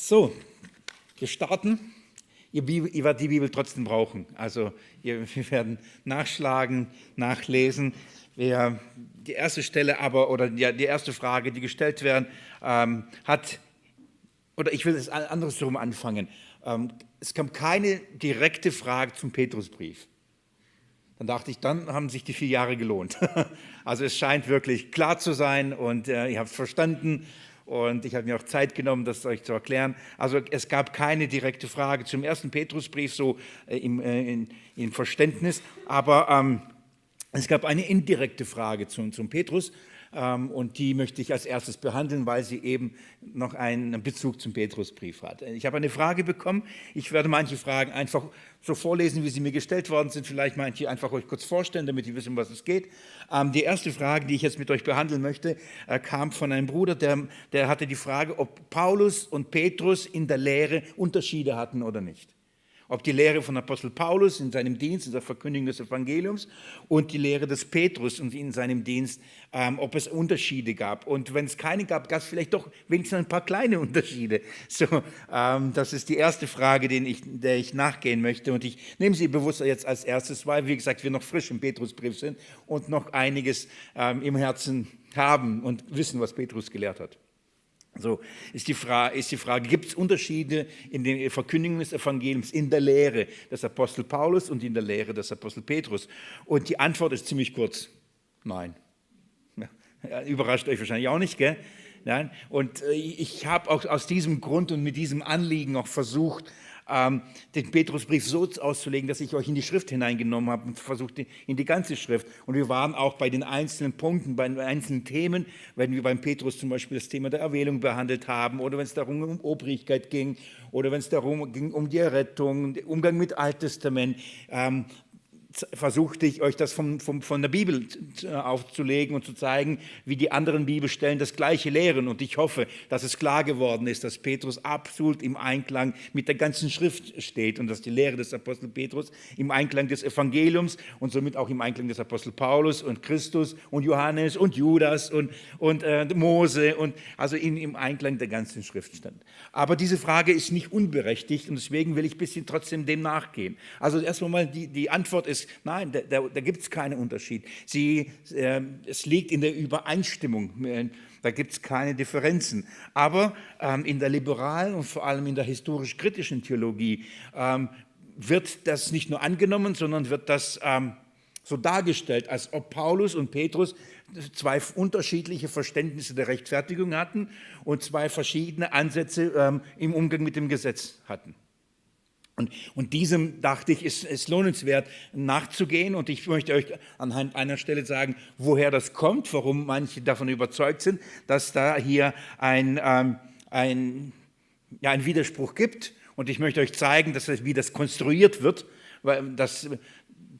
So, wir starten. Ihr, Bibel, ihr werdet die Bibel trotzdem brauchen. Also ihr, wir werden nachschlagen, nachlesen. Wir, die erste Stelle aber, oder die, die erste Frage, die gestellt werden, ähm, hat, oder ich will es andersrum anfangen. Ähm, es kam keine direkte Frage zum Petrusbrief. Dann dachte ich, dann haben sich die vier Jahre gelohnt. Also es scheint wirklich klar zu sein und äh, ihr habt verstanden und ich habe mir auch Zeit genommen, das euch zu erklären. Also es gab keine direkte Frage zum ersten Petrusbrief so äh, im, äh, in, in, Verständnis, aber ähm, es gab eine indirekte Frage zum, zum Petrus und die möchte ich als erstes behandeln, weil sie eben noch einen Bezug zum Petrusbrief hat. Ich habe eine Frage bekommen. Ich werde manche Fragen einfach so vorlesen, wie sie mir gestellt worden sind. Vielleicht manche einfach euch kurz vorstellen, damit ihr wisst, um was es geht. Ähm, die erste Frage, die ich jetzt mit euch behandeln möchte, äh, kam von einem Bruder, der, der hatte die Frage, ob Paulus und Petrus in der Lehre Unterschiede hatten oder nicht ob die Lehre von Apostel Paulus in seinem Dienst, in der Verkündigung des Evangeliums und die Lehre des Petrus in seinem Dienst, ähm, ob es Unterschiede gab. Und wenn es keine gab, gab es vielleicht doch wenigstens ein paar kleine Unterschiede. So, ähm, das ist die erste Frage, den ich, der ich nachgehen möchte. Und ich nehme sie bewusst jetzt als erstes, weil, wie gesagt, wir noch frisch im Petrusbrief sind und noch einiges ähm, im Herzen haben und wissen, was Petrus gelehrt hat. So ist die die Frage gibt es Unterschiede in der Verkündigung des Evangeliums, in der Lehre des Apostel Paulus und in der Lehre des Apostel Petrus? Und die Antwort ist ziemlich kurz, nein. Ja, überrascht euch wahrscheinlich auch nicht, gell? Nein. Und äh, ich habe auch aus diesem Grund und mit diesem Anliegen auch versucht, ähm, den Petrusbrief so auszulegen, dass ich euch in die Schrift hineingenommen habe und versucht in die ganze Schrift. Und wir waren auch bei den einzelnen Punkten, bei den einzelnen Themen, wenn wir beim Petrus zum Beispiel das Thema der Erwählung behandelt haben oder wenn es darum um Obrigkeit ging oder wenn es darum ging um die Errettung, Umgang mit Alttestament, ähm, versuchte ich euch das vom, vom, von der Bibel aufzulegen und zu zeigen, wie die anderen Bibelstellen das Gleiche lehren. Und ich hoffe, dass es klar geworden ist, dass Petrus absolut im Einklang mit der ganzen Schrift steht und dass die Lehre des Apostel Petrus im Einklang des Evangeliums und somit auch im Einklang des Apostel Paulus und Christus und Johannes und Judas und, und äh, Mose und also in, im Einklang der ganzen Schrift stand. Aber diese Frage ist nicht unberechtigt und deswegen will ich ein bisschen trotzdem dem nachgehen. Also erstmal mal die, die Antwort ist nein, da, da, da gibt es keinen Unterschied. Sie, äh, es liegt in der Übereinstimmung. Äh, da gibt es keine Differenzen. Aber ähm, in der liberalen und vor allem in der historisch-kritischen Theologie ähm, wird das nicht nur angenommen, sondern wird das ähm, so dargestellt, als ob Paulus und Petrus zwei unterschiedliche Verständnisse der Rechtfertigung hatten und zwei verschiedene Ansätze ähm, im Umgang mit dem Gesetz hatten. Und, und, diesem dachte ich, ist es lohnenswert nachzugehen. Und ich möchte euch anhand einer Stelle sagen, woher das kommt, warum manche davon überzeugt sind, dass da hier ein, ähm, ein, ja, ein Widerspruch gibt. Und ich möchte euch zeigen, dass das, wie das konstruiert wird, weil, dass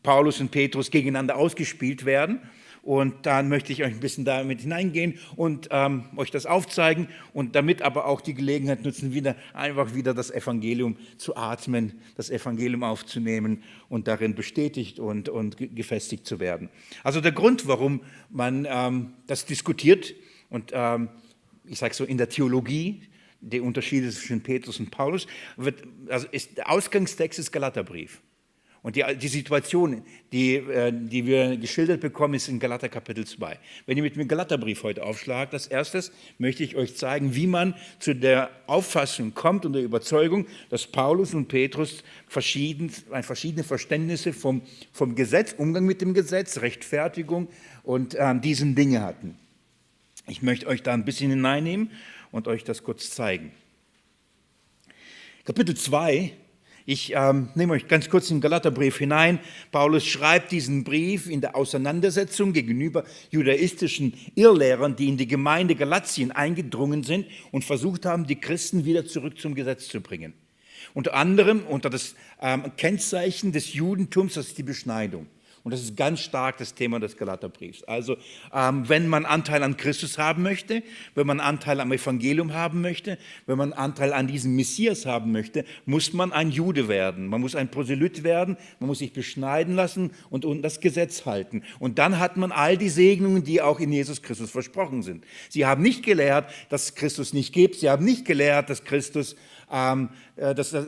Paulus und Petrus gegeneinander ausgespielt werden. Und dann möchte ich euch ein bisschen damit hineingehen und ähm, euch das aufzeigen und damit aber auch die Gelegenheit nutzen, wieder einfach wieder das Evangelium zu atmen, das Evangelium aufzunehmen und darin bestätigt und, und gefestigt zu werden. Also der Grund, warum man ähm, das diskutiert und ähm, ich sage so in der Theologie, die Unterschiede zwischen Petrus und Paulus, wird, also ist, der Ausgangstext ist Galaterbrief. Und die, die Situation, die, äh, die wir geschildert bekommen, ist in Galater Kapitel 2. Wenn ihr mit dem Galaterbrief heute aufschlagt, als erstes möchte ich euch zeigen, wie man zu der Auffassung kommt und der Überzeugung, dass Paulus und Petrus verschieden, verschiedene Verständnisse vom, vom Gesetz, Umgang mit dem Gesetz, Rechtfertigung und ähm, diesen Dinge hatten. Ich möchte euch da ein bisschen hineinnehmen und euch das kurz zeigen. Kapitel 2 ich ähm, nehme euch ganz kurz in den Galaterbrief hinein. Paulus schreibt diesen Brief in der Auseinandersetzung gegenüber judaistischen Irrlehrern, die in die Gemeinde Galatien eingedrungen sind und versucht haben, die Christen wieder zurück zum Gesetz zu bringen. Unter anderem unter das ähm, Kennzeichen des Judentums, das ist die Beschneidung. Und das ist ganz stark das Thema des Galaterbriefs. Also ähm, wenn man Anteil an Christus haben möchte, wenn man Anteil am Evangelium haben möchte, wenn man Anteil an diesem Messias haben möchte, muss man ein Jude werden. Man muss ein Proselyt werden, man muss sich beschneiden lassen und, und das Gesetz halten. Und dann hat man all die Segnungen, die auch in Jesus Christus versprochen sind. Sie haben nicht gelehrt, dass es Christus nicht gibt. Sie haben nicht gelehrt, dass Christus ähm, äh, dass, äh,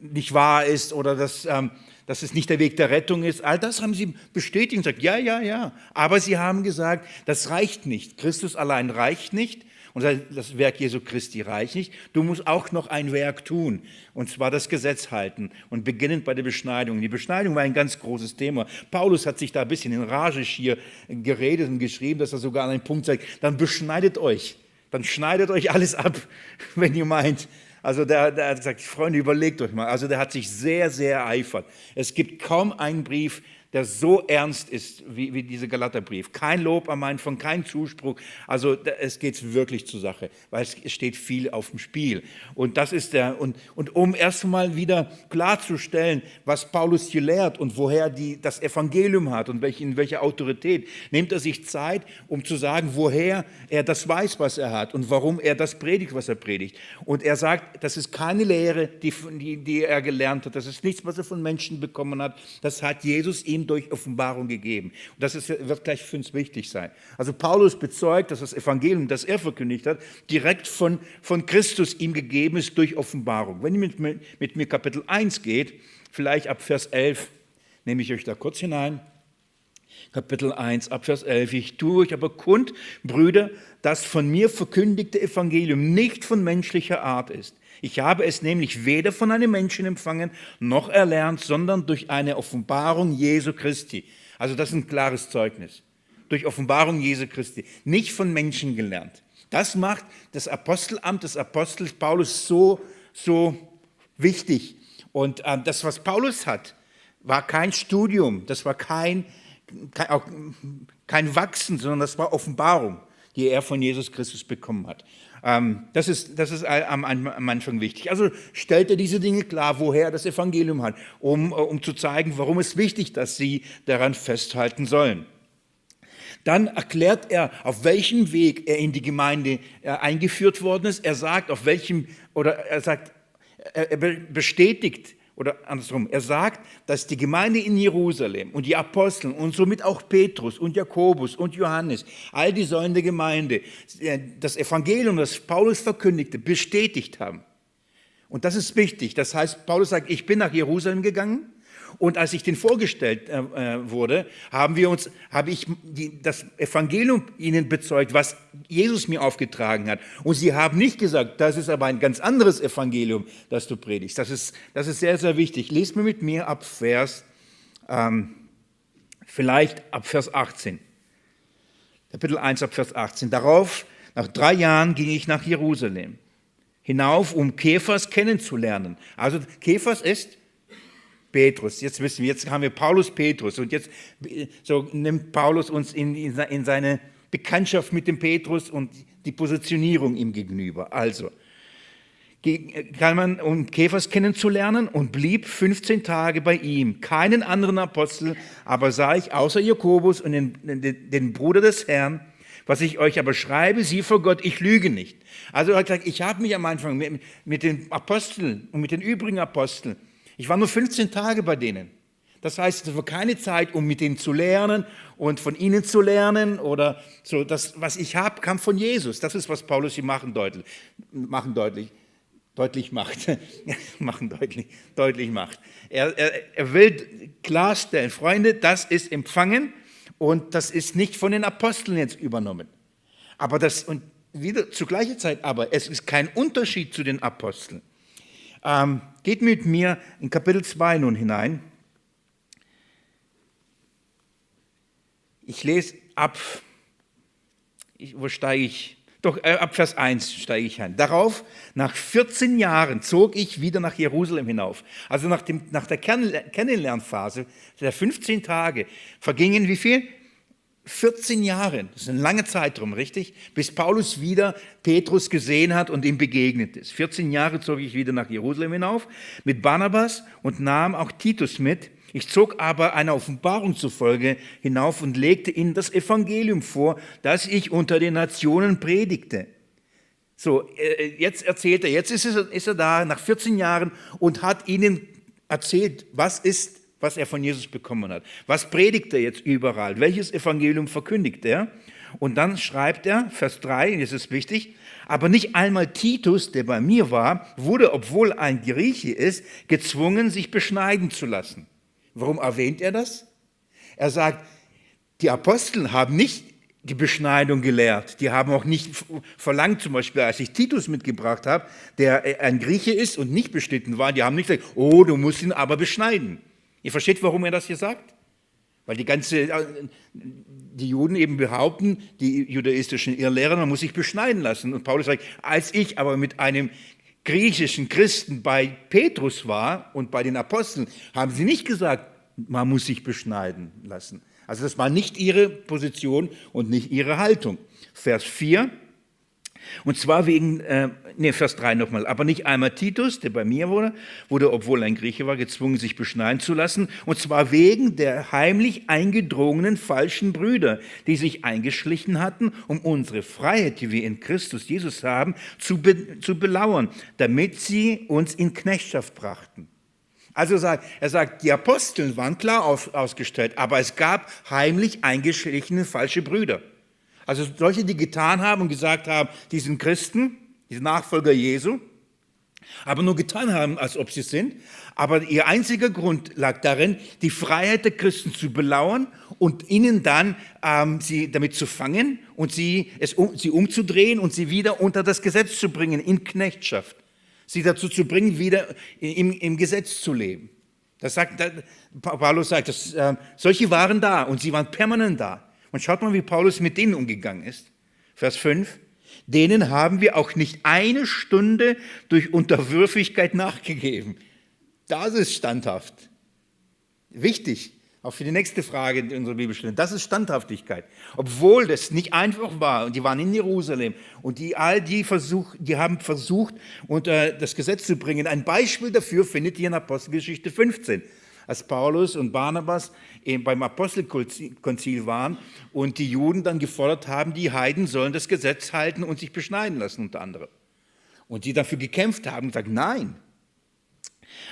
nicht wahr ist oder dass, ähm, dass es nicht der Weg der Rettung ist. All das haben sie bestätigt und gesagt, ja, ja, ja. Aber sie haben gesagt, das reicht nicht. Christus allein reicht nicht und das Werk Jesu Christi reicht nicht. Du musst auch noch ein Werk tun, und zwar das Gesetz halten und beginnend bei der Beschneidung. Die Beschneidung war ein ganz großes Thema. Paulus hat sich da ein bisschen in Rage hier geredet und geschrieben, dass er sogar an einen Punkt sagt, dann beschneidet euch, dann schneidet euch alles ab, wenn ihr meint, also der, der, hat gesagt, Freunde, überlegt euch mal. Also der hat sich sehr, sehr eifert. Es gibt kaum einen Brief, der so ernst ist wie, wie dieser Galaterbrief. Kein Lob am Anfang, kein Zuspruch. Also es geht wirklich zur Sache, weil es steht viel auf dem Spiel. Und das ist der, und, und um erst mal wieder klarzustellen, was Paulus hier lehrt und woher die, das Evangelium hat und welche, in welcher Autorität, nimmt er sich Zeit, um zu sagen, woher er das weiß, was er hat und warum er das predigt, was er predigt. Und er sagt, das ist keine Lehre, die, die, die er gelernt hat, das ist nichts, was er von Menschen bekommen hat, das hat Jesus ihm ihm durch Offenbarung gegeben. Und das ist, wird gleich für uns wichtig sein. Also Paulus bezeugt, dass das Evangelium, das er verkündigt hat, direkt von, von Christus ihm gegeben ist durch Offenbarung. Wenn ihr mit, mit mir Kapitel 1 geht, vielleicht ab Vers 11, nehme ich euch da kurz hinein. Kapitel 1, ab Vers 11. Ich tue euch aber kund, Brüder, das von mir verkündigte Evangelium nicht von menschlicher Art ist. Ich habe es nämlich weder von einem Menschen empfangen noch erlernt, sondern durch eine Offenbarung Jesu Christi. Also das ist ein klares Zeugnis. Durch Offenbarung Jesu Christi. Nicht von Menschen gelernt. Das macht das Apostelamt des Apostels Paulus so, so wichtig. Und äh, das, was Paulus hat, war kein Studium, das war kein, kein, auch kein Wachsen, sondern das war Offenbarung, die er von Jesus Christus bekommen hat. Ähm, das ist, das ist am, Anfang wichtig. Also stellt er diese Dinge klar, woher er das Evangelium hat, um, äh, um zu zeigen, warum es wichtig ist, dass sie daran festhalten sollen. Dann erklärt er, auf welchem Weg er in die Gemeinde äh, eingeführt worden ist. Er sagt, auf welchem, oder er sagt, er bestätigt oder andersrum, er sagt, dass die Gemeinde in Jerusalem und die Apostel und somit auch Petrus und Jakobus und Johannes, all die Säulen der Gemeinde, äh, das Evangelium, das Paulus verkündigte, bestätigt haben. Und das ist wichtig. Das heißt, Paulus sagt, ich bin nach Jerusalem gegangen und als ich den vorgestellt äh, äh, wurde, haben wir uns, habe ich die, das Evangelium ihnen bezeugt, was Jesus mir aufgetragen hat. Und sie haben nicht gesagt, das ist aber ein ganz anderes Evangelium, das du predigst. Das ist, das ist sehr, sehr wichtig. Lest mir mit mir ab Vers, ähm, vielleicht ab Vers 18. Kapitel 1 ab Vers 18. Darauf, nach drei Jahren, ging ich nach Jerusalem hinauf, um Käfers kennenzulernen. Also Käfers ist Petrus. Jetzt wissen wir, jetzt haben wir Paulus Petrus und jetzt so nimmt Paulus uns in, in seine Bekanntschaft mit dem Petrus und die Positionierung ihm gegenüber. Also, kann man, um Käfers kennenzulernen und blieb 15 Tage bei ihm. Keinen anderen Apostel aber sah ich außer Jakobus und den, den, den Bruder des Herrn. Was ich euch aber schreibe, sie vor Gott, ich lüge nicht. Also er hat gesagt, ich habe mich am Anfang mit, mit den Aposteln und mit den übrigen Aposteln ich war nur 15 Tage bei denen. Das heißt, es war keine Zeit, um mit denen zu lernen und von ihnen zu lernen oder so. Das, was ich habe, kam von Jesus. Das ist, was Paulus hier machen deutlich, machen deutlich, deutlich macht. machen deutlich, deutlich macht. Er, er, er will klarstellen, Freunde, das ist empfangen und das ist nicht von den Aposteln jetzt übernommen. Aber das, und wieder zur gleichen Zeit, aber es ist kein Unterschied zu den Aposteln. Ähm, geht mit mir in Kapitel 2 nun hinein. Ich lese ab, ich, wo steige ich? Doch, äh, ab Vers 1 steige ich ein. Darauf, nach 14 Jahren, zog ich wieder nach Jerusalem hinauf. Also nach, dem, nach der Kennenlernphase der 15 Tage vergingen wie viel? 14 Jahre, das ist ein langer Zeitraum, richtig? Bis Paulus wieder Petrus gesehen hat und ihm begegnet ist. 14 Jahre zog ich wieder nach Jerusalem hinauf mit Barnabas und nahm auch Titus mit, Ich zog aber einer Offenbarung zufolge hinauf und legte ihnen das Evangelium vor, das ich unter den Nationen predigte. So, äh, jetzt erzählt er, jetzt ist er, ist er da nach 14 Jahren und hat ihnen erzählt, was ist, was er von Jesus bekommen hat. Was predigt er jetzt überall? Welches Evangelium verkündigt er? Und dann schreibt er, Vers 3, das ist wichtig, aber nicht einmal Titus, der bei mir war, wurde, obwohl ein Grieche ist, gezwungen, sich beschneiden zu lassen. Warum erwähnt er das? Er sagt, die Apostel haben nicht die Beschneidung gelehrt. Die haben auch nicht verlangt, zum Beispiel, als ich Titus mitgebracht habe, der ein Grieche ist und nicht beschnitten war, die haben nicht gesagt, oh, du musst ihn aber beschneiden. Ihr versteht, warum er das hier sagt? Weil die ganze, äh, die Juden eben behaupten, die judaistischen Irrlehrer, man muss sich beschneiden lassen. Und Paulus sagt, als ich aber mit einem griechischen Christen bei Petrus war und bei den Aposteln, haben sie nicht gesagt, man muss sich beschneiden lassen. Also das war nicht ihre Position und nicht ihre Haltung. Vers 4. Und zwar wegen, äh, nee, Vers 3 nochmal, aber nicht einmal Titus, der bei mir wurde, wurde, obwohl ein Grieche war, gezwungen, sich beschneiden zu lassen. Und zwar wegen der heimlich eingedrungenen falschen Brüder, die sich eingeschlichen hatten, um unsere Freiheit, die wir in Christus Jesus haben, zu, be zu belauern, damit sie uns in Knechtschaft brachten. Also sagt, er sagt, die Aposteln waren klar auf, ausgestellt, aber es gab heimlich eingeschlichene falsche Brüder. Also solche, die getan haben und gesagt haben, die sind Christen, die sind Nachfolger Jesu, aber nur getan haben, als ob sie sind. Aber ihr einziger Grund lag darin, die Freiheit der Christen zu belauern und ihnen dann ähm, sie damit zu fangen und sie, es, um, sie umzudrehen und sie wieder unter das Gesetz zu bringen, in Knechtschaft sie dazu zu bringen, wieder im, im Gesetz zu leben. Das sagt, Paulus sagt, dass, äh, solche waren da und sie waren permanent da. Und schaut mal, wie Paulus mit denen umgegangen ist. Vers 5. Denen haben wir auch nicht eine Stunde durch Unterwürfigkeit nachgegeben. Das ist standhaft. Wichtig. Auch für die nächste Frage in unserer Bibelstunde. Das ist Standhaftigkeit. Obwohl das nicht einfach war und die waren in Jerusalem und die all die versuch, die haben versucht unter das Gesetz zu bringen. Ein Beispiel dafür findet ihr in Apostelgeschichte 15, als Paulus und Barnabas beim Apostelkonzil waren und die Juden dann gefordert haben, die Heiden sollen das Gesetz halten und sich beschneiden lassen unter anderem. Und die dafür gekämpft haben und gesagt, nein,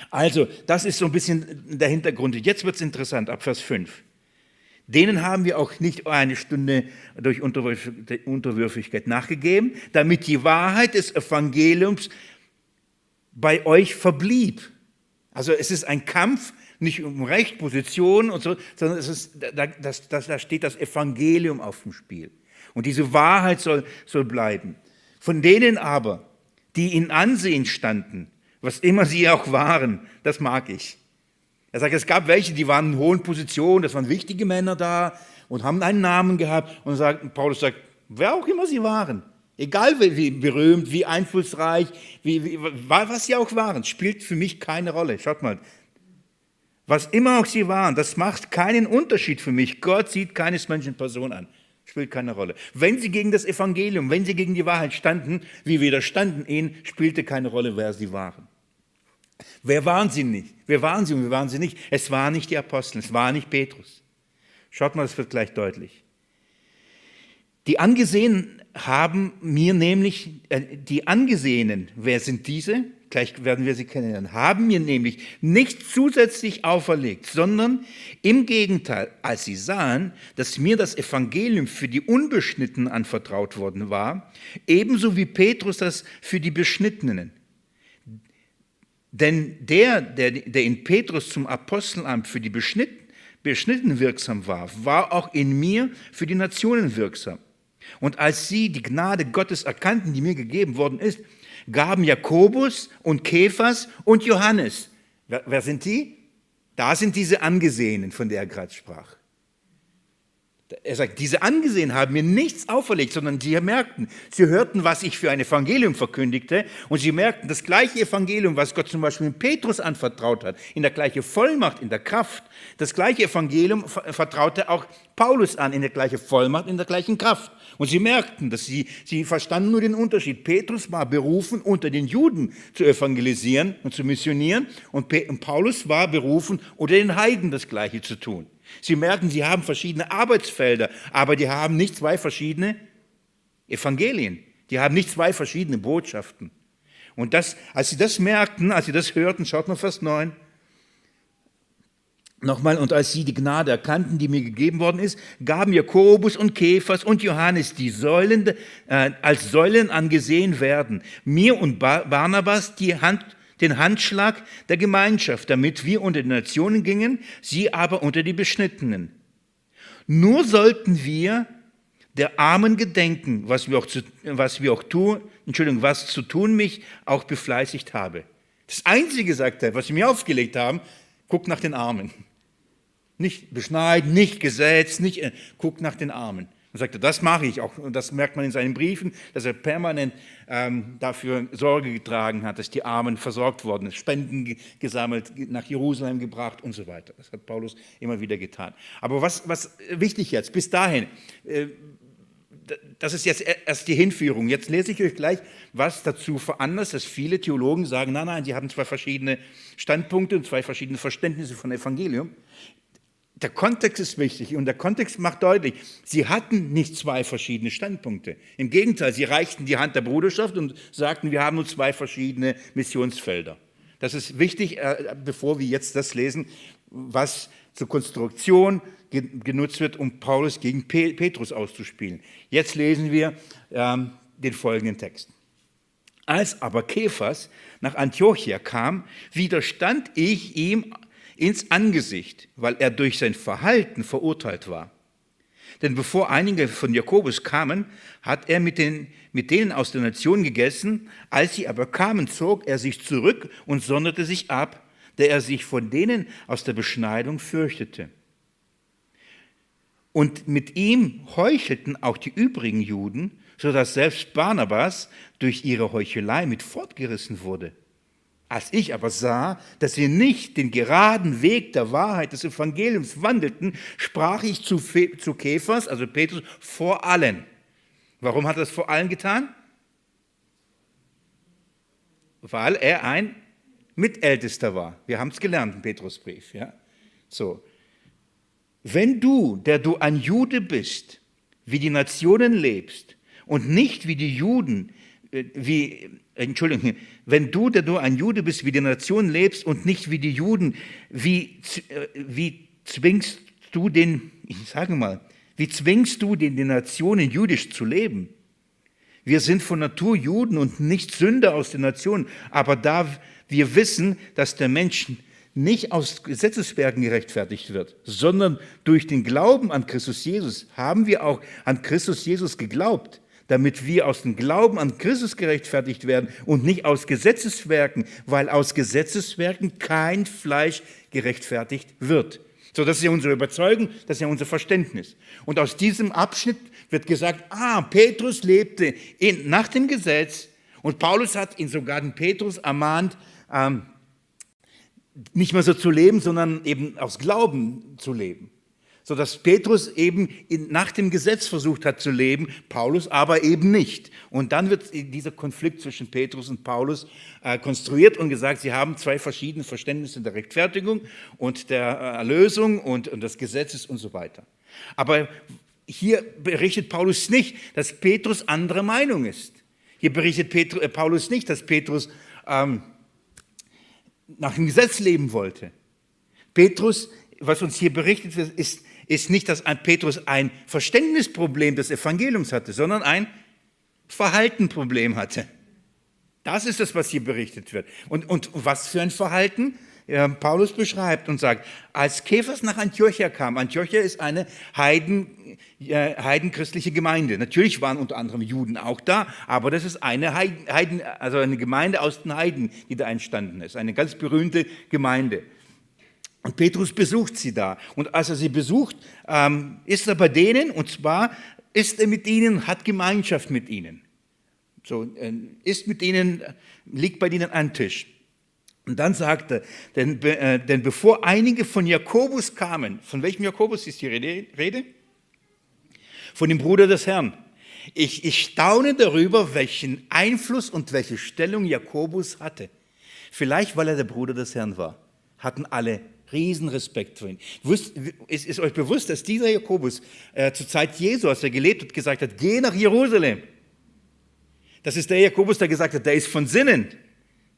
also, das ist so ein bisschen der Hintergrund. Jetzt wird es interessant, ab Vers 5. Denen haben wir auch nicht eine Stunde durch Unterwürfigkeit nachgegeben, damit die Wahrheit des Evangeliums bei euch verblieb. Also es ist ein Kampf, nicht um Recht, Position und so, sondern es ist, da, das, das, da steht das Evangelium auf dem Spiel. Und diese Wahrheit soll, soll bleiben. Von denen aber, die in Ansehen standen, was immer sie auch waren, das mag ich. Er sagt, es gab welche, die waren in hohen Positionen, das waren wichtige Männer da und haben einen Namen gehabt. Und sagt, Paulus sagt, wer auch immer sie waren, egal wie berühmt, wie einflussreich, wie, wie, was sie auch waren, spielt für mich keine Rolle. Schaut mal, was immer auch sie waren, das macht keinen Unterschied für mich. Gott sieht keines Menschen Person an. Spielt keine Rolle. Wenn sie gegen das Evangelium, wenn sie gegen die Wahrheit standen, wie widerstanden ihnen, spielte keine Rolle, wer sie waren. Wer waren sie nicht? Wer waren sie und wer waren sie nicht? Es waren nicht die Apostel, es war nicht Petrus. Schaut mal, das wird gleich deutlich. Die Angesehenen haben mir nämlich, äh, die Angesehenen, wer sind diese? Gleich werden wir sie kennenlernen, haben mir nämlich nicht zusätzlich auferlegt, sondern im Gegenteil, als sie sahen, dass mir das Evangelium für die Unbeschnittenen anvertraut worden war, ebenso wie Petrus das für die Beschnittenen. Denn der, der, der in Petrus zum Apostelamt für die Beschnittenen wirksam war, war auch in mir für die Nationen wirksam. Und als sie die Gnade Gottes erkannten, die mir gegeben worden ist, gaben Jakobus und Kephas und Johannes. Wer, wer sind die? Da sind diese Angesehenen, von der er gerade sprach. Er sagt, diese angesehen haben mir nichts auferlegt, sondern sie merkten, sie hörten, was ich für ein Evangelium verkündigte und sie merkten, das gleiche Evangelium, was Gott zum Beispiel Petrus anvertraut hat, in der gleichen Vollmacht, in der Kraft, das gleiche Evangelium vertraute auch Paulus an, in der gleichen Vollmacht, in der gleichen Kraft. Und sie merkten, dass sie, sie verstanden nur den Unterschied. Petrus war berufen, unter den Juden zu evangelisieren und zu missionieren und Paulus war berufen, unter den Heiden das Gleiche zu tun. Sie merken, sie haben verschiedene Arbeitsfelder, aber die haben nicht zwei verschiedene Evangelien. Die haben nicht zwei verschiedene Botschaften. Und das, als sie das merkten, als sie das hörten, schaut mal Vers 9, Nochmal, und als sie die Gnade erkannten, die mir gegeben worden ist, gaben Jakobus und Kephas und Johannes, die Säulen, äh, als Säulen angesehen werden, mir und Barnabas die Hand den Handschlag der Gemeinschaft, damit wir unter die Nationen gingen, sie aber unter die Beschnittenen. Nur sollten wir der Armen gedenken, was wir auch, zu, was wir auch tun, Entschuldigung, was zu tun mich auch befleißigt habe. Das Einzige, sagt er, was sie mir aufgelegt haben, guckt nach den Armen. Nicht beschneiden, nicht gesetzt, nicht, äh, guckt nach den Armen. Und sagte, das mache ich auch. Und das merkt man in seinen Briefen, dass er permanent ähm, dafür Sorge getragen hat, dass die Armen versorgt worden sind, Spenden gesammelt, nach Jerusalem gebracht und so weiter. Das hat Paulus immer wieder getan. Aber was, was wichtig jetzt, bis dahin, äh, das ist jetzt erst die Hinführung. Jetzt lese ich euch gleich, was dazu veranlasst, dass viele Theologen sagen, nein, nein, sie haben zwei verschiedene Standpunkte und zwei verschiedene Verständnisse von Evangelium der Kontext ist wichtig und der Kontext macht deutlich, sie hatten nicht zwei verschiedene Standpunkte. Im Gegenteil, sie reichten die Hand der Bruderschaft und sagten, wir haben nur zwei verschiedene Missionsfelder. Das ist wichtig, äh, bevor wir jetzt das lesen, was zur Konstruktion genutzt wird, um Paulus gegen Petrus auszuspielen. Jetzt lesen wir ähm, den folgenden Text. Als aber Kephas nach Antiochia kam, widerstand ich ihm ins Angesicht, weil er durch sein Verhalten verurteilt war. Denn bevor einige von Jakobus kamen, hat er mit, den, mit denen aus der Nation gegessen. Als sie aber kamen, zog er sich zurück und sonderte sich ab, da er sich von denen aus der Beschneidung fürchtete. Und mit ihm heuchelten auch die übrigen Juden, so dass selbst Barnabas durch ihre Heuchelei mit fortgerissen wurde. Als ich aber sah, dass sie nicht den geraden Weg der Wahrheit des Evangeliums wandelten, sprach ich zu, zu Käfers, also Petrus, vor allen. Warum hat er das vor allen getan? Weil er ein Mitältester war. Wir haben es gelernt im Petrusbrief. Ja? So. Wenn du, der du ein Jude bist, wie die Nationen lebst und nicht wie die Juden, äh, wie, Entschuldigung, wenn du, der du ein Jude bist, wie die Nation lebst und nicht wie die Juden, wie, äh, wie zwingst du den, ich sage mal, wie zwingst du den, den Nationen jüdisch zu leben? Wir sind von Natur Juden und nicht Sünder aus den Nationen, aber da wir wissen, dass der Mensch nicht aus Gesetzeswerken gerechtfertigt wird, sondern durch den Glauben an Christus Jesus, haben wir auch an Christus Jesus geglaubt damit wir aus dem Glauben an Christus gerechtfertigt werden und nicht aus Gesetzeswerken, weil aus Gesetzeswerken kein Fleisch gerechtfertigt wird. So, das ist ja unsere Überzeugung, das ist ja unser Verständnis. Und aus diesem Abschnitt wird gesagt, ah, Petrus lebte in, nach dem Gesetz und Paulus hat ihn sogar den Petrus ermahnt, ähm, nicht mehr so zu leben, sondern eben aus Glauben zu leben sodass Petrus eben nach dem Gesetz versucht hat zu leben, Paulus aber eben nicht. Und dann wird dieser Konflikt zwischen Petrus und Paulus äh, konstruiert und gesagt, sie haben zwei verschiedene Verständnisse der Rechtfertigung und der äh, Erlösung und, und des Gesetzes und so weiter. Aber hier berichtet Paulus nicht, dass Petrus anderer Meinung ist. Hier berichtet Petrus, äh, Paulus nicht, dass Petrus ähm, nach dem Gesetz leben wollte. Petrus, was uns hier berichtet wird, ist ist nicht, dass Petrus ein Verständnisproblem des Evangeliums hatte, sondern ein Verhaltenproblem hatte. Das ist das, was hier berichtet wird. Und, und was für ein Verhalten? Paulus beschreibt und sagt, als Käfers nach Antiochia kam, Antiochia ist eine Heiden, äh, heidenchristliche Gemeinde. Natürlich waren unter anderem Juden auch da, aber das ist eine Heiden, also eine Gemeinde aus den Heiden, die da entstanden ist. Eine ganz berühmte Gemeinde. Und Petrus besucht sie da. Und als er sie besucht, ähm, ist er bei denen, und zwar ist er mit ihnen, hat Gemeinschaft mit ihnen. So, äh, ist mit ihnen, liegt bei ihnen an Tisch. Und dann sagt er, denn, äh, denn bevor einige von Jakobus kamen, von welchem Jakobus ist die Rede? Von dem Bruder des Herrn. Ich, ich staune darüber, welchen Einfluss und welche Stellung Jakobus hatte. Vielleicht, weil er der Bruder des Herrn war, hatten alle Riesenrespekt vor ihm. Ist, ist euch bewusst, dass dieser Jakobus äh, zur Zeit Jesu, als er gelebt hat, gesagt hat, geh nach Jerusalem. Das ist der Jakobus, der gesagt hat, der ist von Sinnen,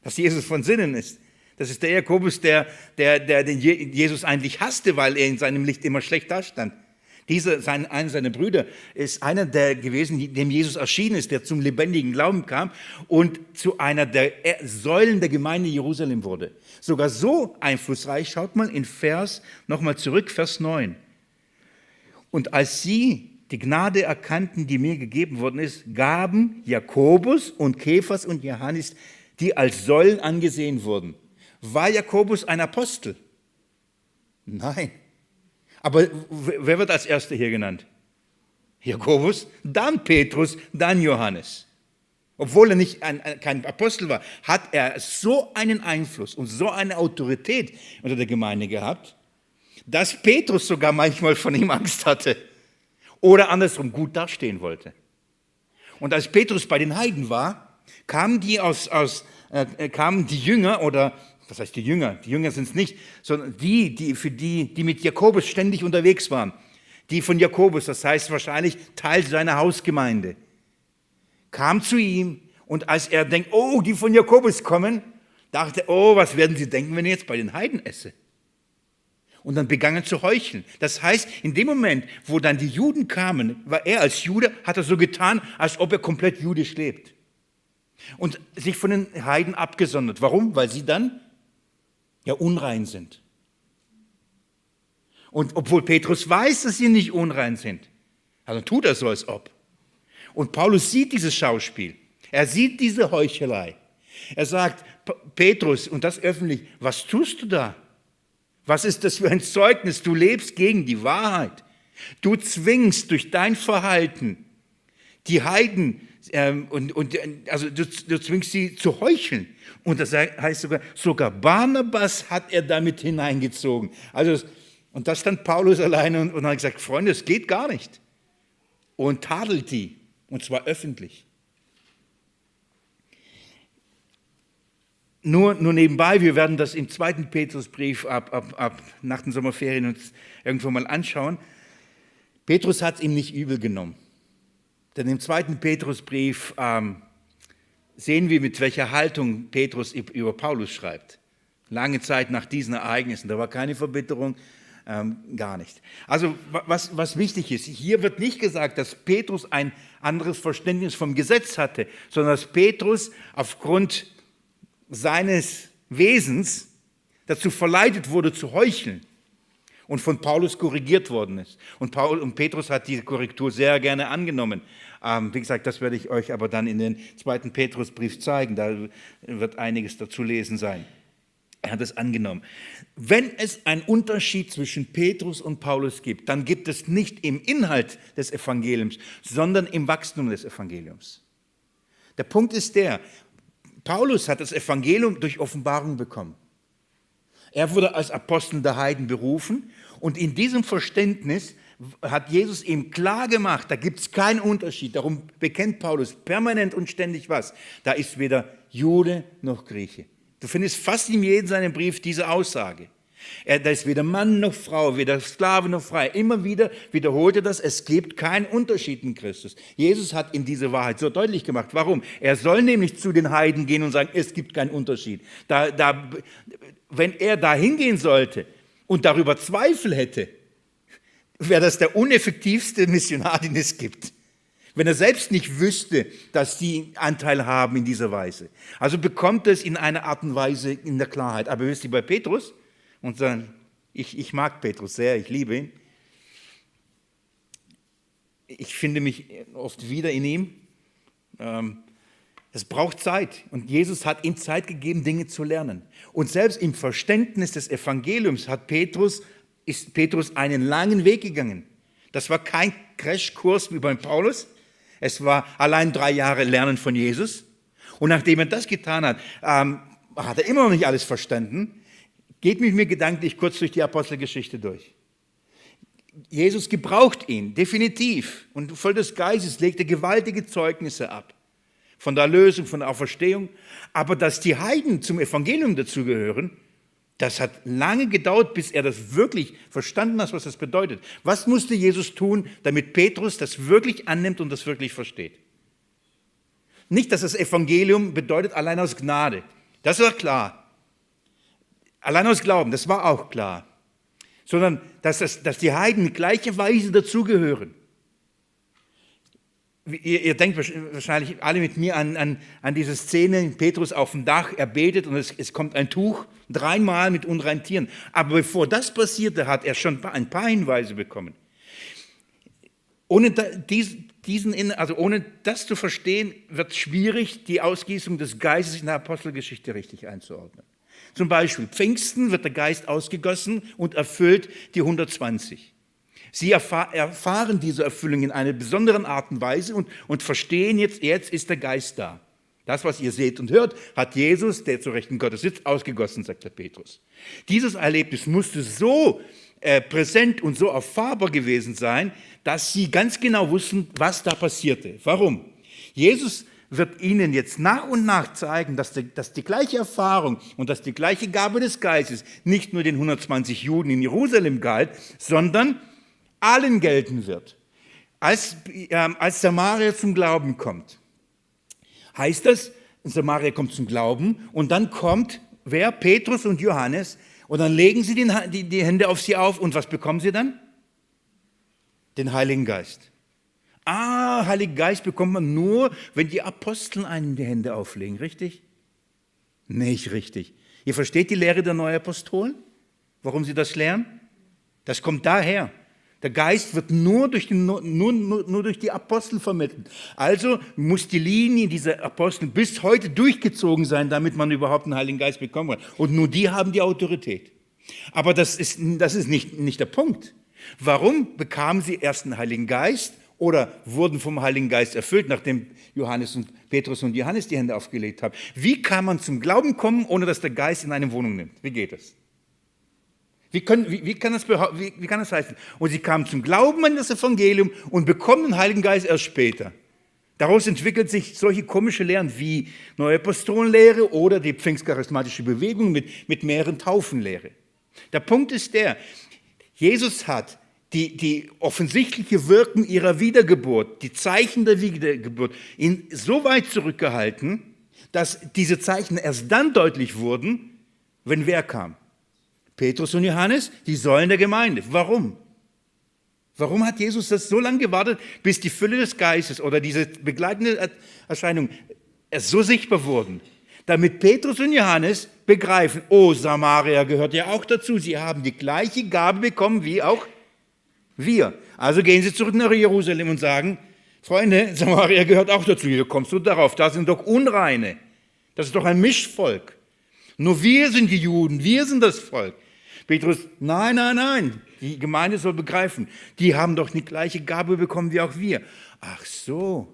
dass Jesus von Sinnen ist. Das ist der Jakobus, der, der, der den Jesus eigentlich hasste, weil er in seinem Licht immer schlecht dastand. Dieser, sein, einer seiner Brüder ist einer der gewesen, dem Jesus erschienen ist, der zum lebendigen Glauben kam und zu einer der Säulen der Gemeinde Jerusalem wurde. Sogar so einflussreich, schaut mal in Vers, nochmal zurück, Vers 9. Und als sie die Gnade erkannten, die mir gegeben worden ist, gaben Jakobus und Kephas und Johannes, die als Säulen angesehen wurden. War Jakobus ein Apostel? Nein. Aber wer wird als Erster hier genannt? Jakobus, dann Petrus, dann Johannes. Obwohl er nicht ein, kein Apostel war, hat er so einen Einfluss und so eine Autorität unter der Gemeinde gehabt, dass Petrus sogar manchmal von ihm Angst hatte oder andersrum gut dastehen wollte. Und als Petrus bei den Heiden war, kamen die, aus, aus, äh, kamen die Jünger oder was heißt die Jünger? Die Jünger sind es nicht, sondern die, die, für die, die mit Jakobus ständig unterwegs waren. Die von Jakobus, das heißt wahrscheinlich Teil seiner Hausgemeinde, kam zu ihm und als er denkt, oh, die von Jakobus kommen, dachte, oh, was werden sie denken, wenn ich jetzt bei den Heiden esse? Und dann begann er zu heucheln. Das heißt, in dem Moment, wo dann die Juden kamen, war er als Jude, hat er so getan, als ob er komplett jüdisch lebt. Und sich von den Heiden abgesondert. Warum? Weil sie dann ja unrein sind. Und obwohl Petrus weiß, dass sie nicht unrein sind, also tut er so, als ob. Und Paulus sieht dieses Schauspiel. Er sieht diese Heuchelei. Er sagt, Petrus, und das öffentlich, was tust du da? Was ist das für ein Zeugnis? Du lebst gegen die Wahrheit. Du zwingst durch dein Verhalten die Heiden ähm, und, und also du, du zwingst sie zu heucheln. Und das heißt sogar, sogar Barnabas hat er damit hineingezogen. Also, und da stand Paulus alleine und, und hat gesagt, Freunde, es geht gar nicht. Und tadelt die, und zwar öffentlich. Nur, nur nebenbei, wir werden das im zweiten Petrusbrief ab, ab, ab nach den Sommerferien uns irgendwo mal anschauen. Petrus hat es ihm nicht übel genommen. Denn im zweiten Petrusbrief ähm, sehen wir, mit welcher Haltung Petrus über Paulus schreibt. Lange Zeit nach diesen Ereignissen, da war keine Verbitterung, ähm, gar nicht. Also was, was wichtig ist, hier wird nicht gesagt, dass Petrus ein anderes Verständnis vom Gesetz hatte, sondern dass Petrus aufgrund seines Wesens dazu verleitet wurde zu heucheln und von Paulus korrigiert worden ist. Und, Paul, und Petrus hat diese Korrektur sehr gerne angenommen. Ähm, wie gesagt, das werde ich euch aber dann in den zweiten Petrusbrief zeigen. Da wird einiges dazu lesen sein. Er hat es angenommen. Wenn es einen Unterschied zwischen Petrus und Paulus gibt, dann gibt es nicht im Inhalt des Evangeliums, sondern im Wachstum des Evangeliums. Der Punkt ist der, Paulus hat das Evangelium durch Offenbarung bekommen. Er wurde als Apostel der Heiden berufen und in diesem Verständnis hat Jesus ihm klar gemacht, da gibt es keinen Unterschied. Darum bekennt Paulus permanent und ständig was. Da ist weder Jude noch Grieche. Du findest fast in jedem seinen Brief diese Aussage. Er, da ist weder Mann noch Frau, weder Sklave noch frei. Immer wieder wiederholt er das, es gibt keinen Unterschied in Christus. Jesus hat ihm diese Wahrheit so deutlich gemacht. Warum? Er soll nämlich zu den Heiden gehen und sagen, es gibt keinen Unterschied. Da, da, wenn er da hingehen sollte und darüber Zweifel hätte, wäre das der uneffektivste Missionar, den es gibt. Wenn er selbst nicht wüsste, dass die Anteil haben in dieser Weise. Also bekommt es in einer Art und Weise in der Klarheit. Aber wisst ihr, bei Petrus, und sagen, ich, ich mag Petrus sehr, ich liebe ihn. Ich finde mich oft wieder in ihm. Ähm, Es braucht Zeit. Und Jesus hat ihm Zeit gegeben, Dinge zu lernen. Und selbst im Verständnis des Evangeliums hat Petrus, ist Petrus einen langen Weg gegangen. Das war kein Crashkurs wie beim Paulus. Es war allein drei Jahre Lernen von Jesus. Und nachdem er das getan hat, ähm, hat er immer noch nicht alles verstanden. Geht mit mir gedanklich kurz durch die Apostelgeschichte durch. Jesus gebraucht ihn, definitiv. Und voll des Geistes legte gewaltige Zeugnisse ab. Von der Erlösung, von der Auferstehung. Aber dass die Heiden zum Evangelium dazugehören, das hat lange gedauert, bis er das wirklich verstanden hat, was das bedeutet. Was musste Jesus tun, damit Petrus das wirklich annimmt und das wirklich versteht? Nicht, dass das Evangelium bedeutet allein aus Gnade. Das war klar. Allein aus Glauben, das war auch klar. Sondern, dass, das, dass die Heiden in gleicher Weise dazugehören. Ihr, ihr, denkt wahrscheinlich alle mit mir an, an, an diese Szene, Petrus auf dem Dach, er betet und es, es kommt ein Tuch, dreimal mit unreinen Tieren. Aber bevor das passierte, hat er schon ein paar Hinweise bekommen. Ohne dies, diesen, also ohne das zu verstehen, wird es schwierig, die Ausgießung des Geistes in der Apostelgeschichte richtig einzuordnen. Zum Beispiel, Pfingsten wird der Geist ausgegossen und erfüllt die 120. Sie erfahren diese Erfüllung in einer besonderen Art und Weise und, und verstehen jetzt, jetzt ist der Geist da. Das, was ihr seht und hört, hat Jesus, der zu Rechten Gottes sitzt, ausgegossen, sagt der Petrus. Dieses Erlebnis musste so äh, präsent und so erfahrbar gewesen sein, dass sie ganz genau wussten, was da passierte. Warum? Jesus wird ihnen jetzt nach und nach zeigen, dass die, dass die gleiche Erfahrung und dass die gleiche Gabe des Geistes nicht nur den 120 Juden in Jerusalem galt, sondern allen gelten wird. Als, äh, als Samaria zum Glauben kommt, heißt das, Samaria kommt zum Glauben und dann kommt wer? Petrus und Johannes und dann legen sie den, die, die Hände auf sie auf und was bekommen sie dann? Den Heiligen Geist. Ah, Heiligen Geist bekommt man nur, wenn die Apostel einen die Hände auflegen, richtig? Nicht richtig. Ihr versteht die Lehre der Neuapostolen? Warum sie das lernen? Das kommt daher. Der Geist wird nur durch, die, nur, nur, nur durch die Apostel vermittelt. Also muss die Linie dieser Apostel bis heute durchgezogen sein, damit man überhaupt einen Heiligen Geist bekommen kann. Und nur die haben die Autorität. Aber das ist, das ist nicht, nicht der Punkt. Warum bekamen sie erst einen Heiligen Geist oder wurden vom Heiligen Geist erfüllt, nachdem Johannes und Petrus und Johannes die Hände aufgelegt haben? Wie kann man zum Glauben kommen, ohne dass der Geist in eine Wohnung nimmt? Wie geht das? Wie, können, wie, wie, kann das, wie, wie kann das heißen? Und sie kamen zum Glauben an das Evangelium und bekommen den Heiligen Geist erst später. Daraus entwickelt sich solche komische Lehren wie Neue Apostolenlehre oder die pfingstcharismatische Bewegung mit, mit mehreren Taufenlehre. Der Punkt ist der, Jesus hat die, die offensichtliche Wirken ihrer Wiedergeburt, die Zeichen der Wiedergeburt, ihn so weit zurückgehalten, dass diese Zeichen erst dann deutlich wurden, wenn wer kam? Petrus und Johannes, die Säulen der Gemeinde. Warum? Warum hat Jesus das so lange gewartet, bis die Fülle des Geistes oder diese begleitende Erscheinung so sichtbar wurden? Damit Petrus und Johannes begreifen, oh, Samaria gehört ja auch dazu. Sie haben die gleiche Gabe bekommen wie auch wir. Also gehen sie zurück nach Jerusalem und sagen, Freunde, Samaria gehört auch dazu. Wie kommst du darauf? Da sind doch Unreine. Das ist doch ein Mischvolk. Nur wir sind die Juden, wir sind das Volk. Petrus, nein, nein, nein, die Gemeinde soll begreifen, die haben doch die gleiche Gabe bekommen wie auch wir. Ach so.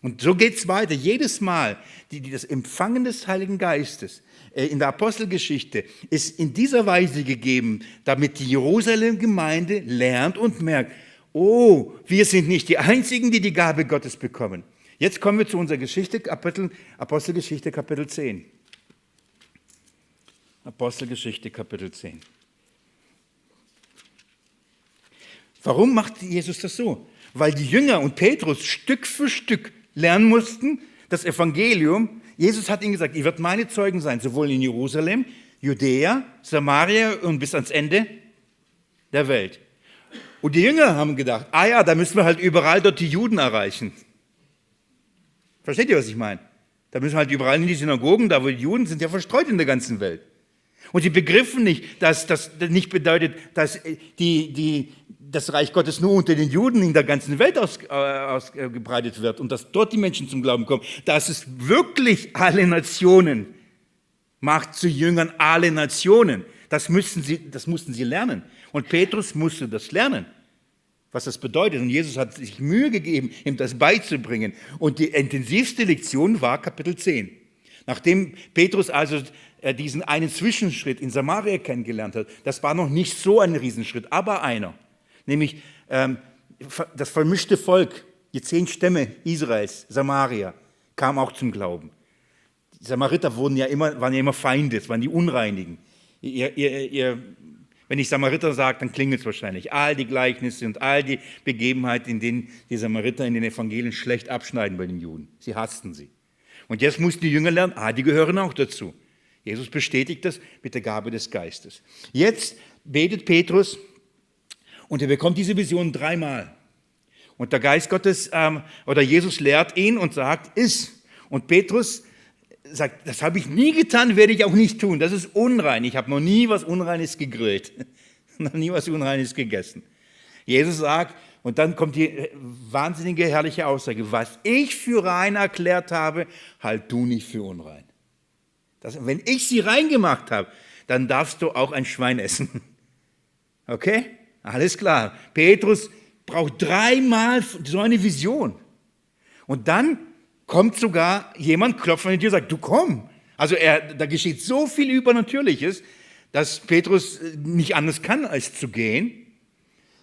Und so geht es weiter. Jedes Mal, die, die das Empfangen des Heiligen Geistes äh, in der Apostelgeschichte ist in dieser Weise gegeben, damit die Jerusalem-Gemeinde lernt und merkt, oh, wir sind nicht die Einzigen, die die Gabe Gottes bekommen. Jetzt kommen wir zu unserer Geschichte, Kapitel, Apostelgeschichte, Kapitel 10. Apostelgeschichte Kapitel 10. Warum macht Jesus das so? Weil die Jünger und Petrus Stück für Stück lernen mussten, das Evangelium. Jesus hat ihnen gesagt, ihr werdet meine Zeugen sein, sowohl in Jerusalem, Judäa, Samaria und bis ans Ende der Welt. Und die Jünger haben gedacht, ah ja, da müssen wir halt überall dort die Juden erreichen. Versteht ihr, was ich meine? Da müssen wir halt überall in die Synagogen, da wo die Juden sind ja verstreut in der ganzen Welt. Und sie begriffen nicht, dass das nicht bedeutet, dass die, die, das Reich Gottes nur unter den Juden in der ganzen Welt aus, äh, ausgebreitet wird und dass dort die Menschen zum Glauben kommen. Dass es wirklich alle Nationen macht zu Jüngern alle Nationen. Das, müssen sie, das mussten sie lernen. Und Petrus musste das lernen, was das bedeutet. Und Jesus hat sich Mühe gegeben, ihm das beizubringen. Und die intensivste Lektion war Kapitel 10. Nachdem Petrus also äh, diesen einen Zwischenschritt in Samaria kennengelernt hat, das war noch nicht so ein Riesenschritt, aber einer. Nämlich ähm, das vermischte Volk, die zehn Stämme Israels, Samaria, kam auch zum Glauben. Die Samariter wurden ja immer, waren ja immer Feinde, es waren die Unreinigen. Ihr, ihr, ihr, wenn ich Samariter sage, dann klingelt es wahrscheinlich. All die Gleichnisse und all die Begebenheiten, in denen die Samariter in den Evangelien schlecht abschneiden bei den Juden. Sie hassten sie. Und jetzt mussten die Jünger lernen, ah, die gehören auch dazu. Jesus bestätigt das mit der Gabe des Geistes. Jetzt betet Petrus und er bekommt diese Vision dreimal. Und der Geist Gottes ähm, oder Jesus lehrt ihn und sagt, iss. Und Petrus sagt, das habe ich nie getan, werde ich auch nicht tun. Das ist unrein. Ich habe noch nie was Unreines gegrillt, noch nie was Unreines gegessen. Jesus sagt, und dann kommt die äh, wahnsinnige, herrliche Aussage, was ich für rein erklärt habe, halt du nicht für unrein. Das, wenn ich sie reingemacht habe, dann darfst du auch ein Schwein essen. Okay? Alles klar. Petrus braucht dreimal so eine Vision. Und dann kommt sogar jemand, klopft an die Tür und sagt, du komm. Also er, da geschieht so viel Übernatürliches, dass Petrus nicht anders kann, als zu gehen.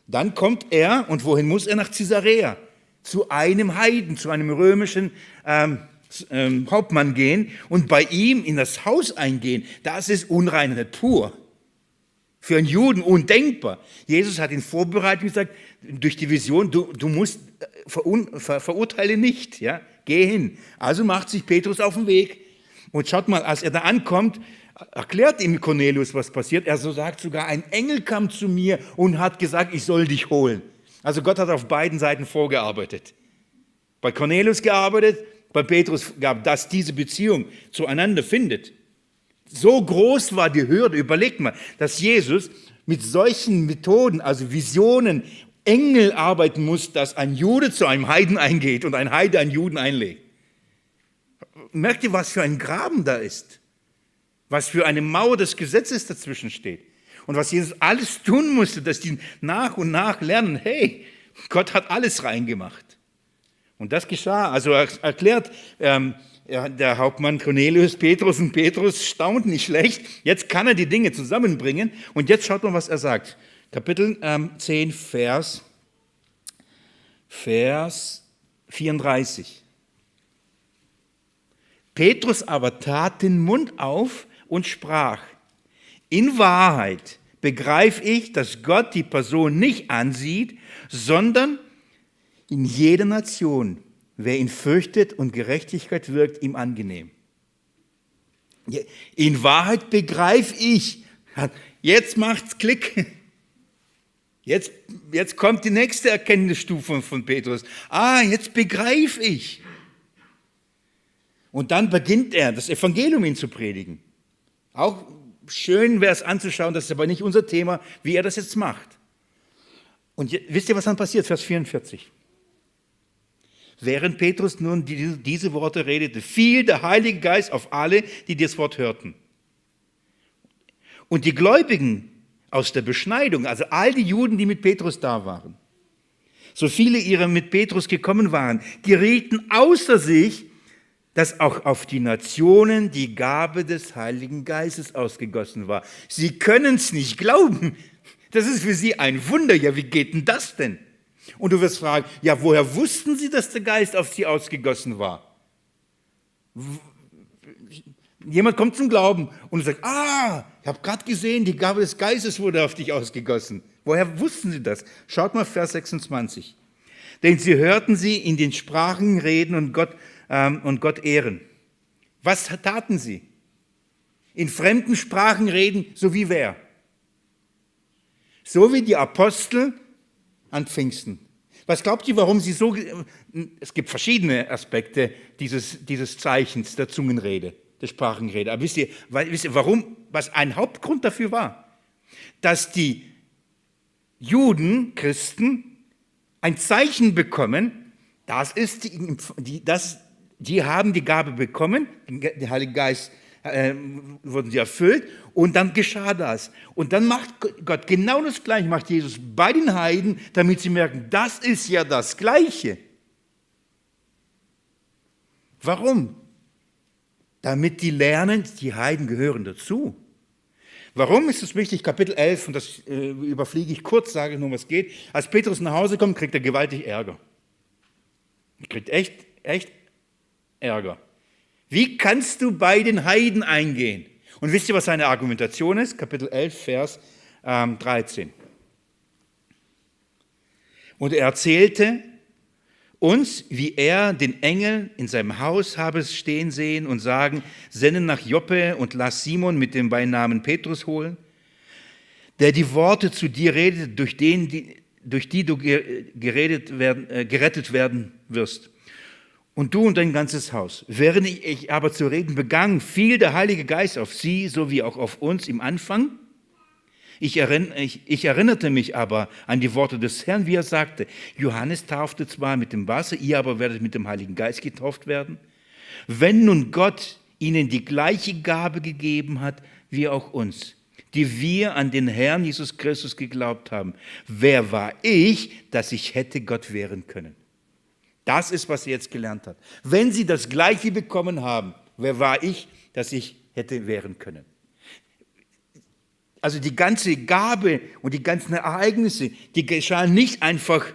Dann kommt er, und wohin muss er? Nach Caesarea, zu einem Heiden, zu einem römischen ähm, ähm, Hauptmann gehen und bei ihm in das Haus eingehen. Das ist Unreinheit pur. Für einen Juden undenkbar. Jesus hat ihn vorbereitet und gesagt, durch die Vision, du, du musst äh, verun, ver, verurteile nicht, ja, geh hin. Also macht sich Petrus auf den Weg und schaut mal, als er da ankommt, erklärt ihm Cornelius, was passiert. Er so sagt sogar, ein Engel kam zu mir und hat gesagt, ich soll dich holen. Also Gott hat auf beiden Seiten vorgearbeitet. Bei Cornelius gearbeitet, bei Petrus gab, dass diese Beziehung zueinander findet. So groß war die Hürde, überlegt mal, dass Jesus mit solchen Methoden, also Visionen, Engel arbeiten muss, dass ein Jude zu einem Heiden eingeht und ein Heide einen Juden einlegt. Merkt ihr, was für ein Graben da ist? Was für eine Mauer des Gesetzes dazwischen steht? Und was Jesus alles tun musste, dass die nach und nach lernen, hey, Gott hat alles reingemacht. Und das geschah. Also er erklärt ähm, der Hauptmann Cornelius Petrus und Petrus staunt nicht schlecht. Jetzt kann er die Dinge zusammenbringen. Und jetzt schaut mal, was er sagt. Kapitel ähm, 10, Vers, Vers 34. Petrus aber tat den Mund auf und sprach, in Wahrheit begreife ich, dass Gott die Person nicht ansieht, sondern in jeder Nation, wer ihn fürchtet und Gerechtigkeit wirkt, ihm angenehm. In Wahrheit begreife ich, jetzt macht's Klick. Jetzt, jetzt kommt die nächste Erkenntnisstufe von Petrus. Ah, jetzt begreife ich. Und dann beginnt er, das Evangelium ihn zu predigen. Auch schön wäre es anzuschauen, das ist aber nicht unser Thema, wie er das jetzt macht. Und wisst ihr, was dann passiert? Vers 44. Während Petrus nun diese Worte redete, fiel der Heilige Geist auf alle, die das Wort hörten. Und die Gläubigen aus der Beschneidung, also all die Juden, die mit Petrus da waren, so viele ihre mit Petrus gekommen waren, gerieten außer sich, dass auch auf die Nationen die Gabe des Heiligen Geistes ausgegossen war. Sie können es nicht glauben. Das ist für sie ein Wunder. Ja, wie geht denn das denn? Und du wirst fragen, ja, woher wussten sie, dass der Geist auf sie ausgegossen war? Jemand kommt zum Glauben und sagt, ah, ich habe gerade gesehen, die Gabe des Geistes wurde auf dich ausgegossen. Woher wussten sie das? Schaut mal Vers 26. Denn sie hörten sie in den Sprachen reden und Gott, ähm, und Gott ehren. Was taten sie? In fremden Sprachen reden, so wie wer? So wie die Apostel an Pfingsten. Was glaubt ihr, warum sie so... Es gibt verschiedene Aspekte dieses, dieses Zeichens der Zungenrede, der Sprachenrede. Aber wisst ihr, wisst ihr, warum was ein Hauptgrund dafür war, dass die Juden, Christen, ein Zeichen bekommen, das ist die, die, das, die haben die Gabe bekommen, der Heilige Geist äh, wurden sie erfüllt und dann geschah das. Und dann macht Gott genau das Gleiche, macht Jesus bei den Heiden, damit sie merken, das ist ja das Gleiche. Warum? Damit die lernen, die Heiden gehören dazu. Warum ist es wichtig? Kapitel 11, und das äh, überfliege ich kurz, sage nur, was geht. Als Petrus nach Hause kommt, kriegt er gewaltig Ärger. Er kriegt echt, echt Ärger. Wie kannst du bei den Heiden eingehen? Und wisst ihr, was seine Argumentation ist? Kapitel 11, Vers ähm, 13. Und er erzählte uns, wie er den Engel in seinem Haus habe stehen sehen und sagen, sende nach Joppe und lass Simon mit dem Beinamen Petrus holen, der die Worte zu dir redet, durch, den, die, durch die du geredet werden, äh, gerettet werden wirst und du und dein ganzes Haus. Während ich aber zu reden begann, fiel der Heilige Geist auf sie, sowie auch auf uns im Anfang. Ich, erinnerte mich aber an die Worte des Herrn, wie er sagte, Johannes taufte zwar mit dem Wasser, ihr aber werdet mit dem Heiligen Geist getauft werden. Wenn nun Gott ihnen die gleiche Gabe gegeben hat, wie auch uns, die wir an den Herrn Jesus Christus geglaubt haben, wer war ich, dass ich hätte Gott wehren können? Das ist, was sie jetzt gelernt hat. Wenn sie das Gleiche bekommen haben, wer war ich, dass ich hätte wehren können? Also die ganze Gabe und die ganzen Ereignisse, die geschahen nicht einfach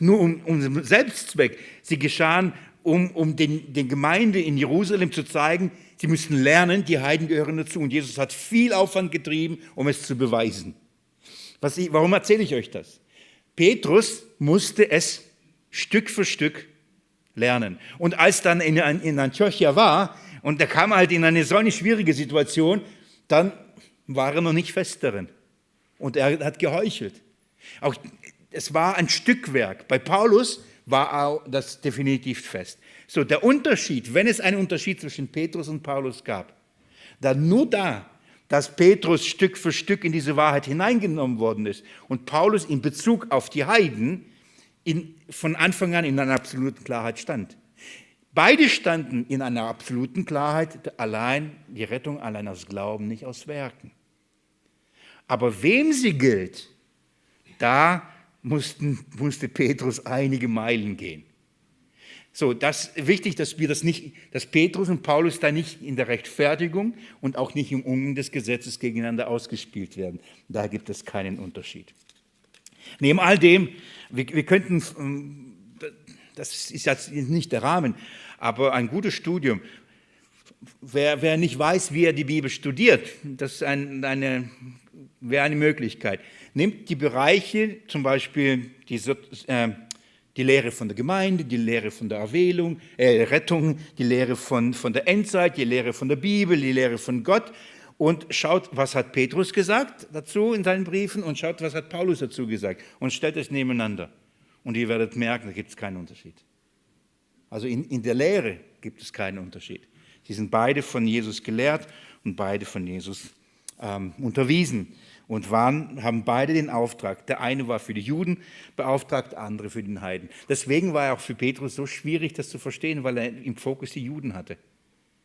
nur um, um Selbstzweck. Sie geschahen, um, um den, den Gemeinde in Jerusalem zu zeigen, sie müssen lernen, die Heiden gehören dazu. Und Jesus hat viel Aufwand getrieben, um es zu beweisen. Was ich, warum erzähle ich euch das? Petrus musste es Stück für Stück lernen. Und als dann in, in Antiochia war, und er kam halt in eine so eine schwierige Situation, dann war er noch nicht fest darin. Und er hat geheuchelt. Auch, es war ein Stückwerk. Bei Paulus war das definitiv fest. So, der Unterschied, wenn es einen Unterschied zwischen Petrus und Paulus gab, dann nur da, dass Petrus Stück für Stück in diese Wahrheit hineingenommen worden ist und Paulus in Bezug auf die Heiden in, von Anfang an in einer absoluten Klarheit stand. Beide standen in einer absoluten Klarheit, allein die Rettung allein aus Glauben, nicht aus Werken. Aber wem sie gilt, da mussten, musste Petrus einige Meilen gehen. So, das wichtig, dass wir das nicht, dass Petrus und Paulus da nicht in der Rechtfertigung und auch nicht im Umgang des Gesetzes gegeneinander ausgespielt werden. Da gibt es keinen Unterschied. Neben all dem, wir, wir könnten, ähm, das ist jetzt nicht der Rahmen, aber ein gutes Studium. Wer, wer nicht weiß, wie er die Bibel studiert, das ein, eine, wäre eine Möglichkeit. Nimmt die Bereiche, zum Beispiel die, äh, die Lehre von der Gemeinde, die Lehre von der Erwählung, äh, Rettung, die Lehre von, von der Endzeit, die Lehre von der Bibel, die Lehre von Gott und schaut, was hat Petrus gesagt dazu in seinen Briefen und schaut, was hat Paulus dazu gesagt und stellt es nebeneinander. Und ihr werdet merken, da gibt es keinen Unterschied. Also in, in der Lehre gibt es keinen Unterschied. Sie sind beide von Jesus gelehrt und beide von Jesus ähm, unterwiesen und waren, haben beide den Auftrag. Der eine war für die Juden beauftragt, der andere für den Heiden. Deswegen war er auch für Petrus so schwierig, das zu verstehen, weil er im Fokus die Juden hatte,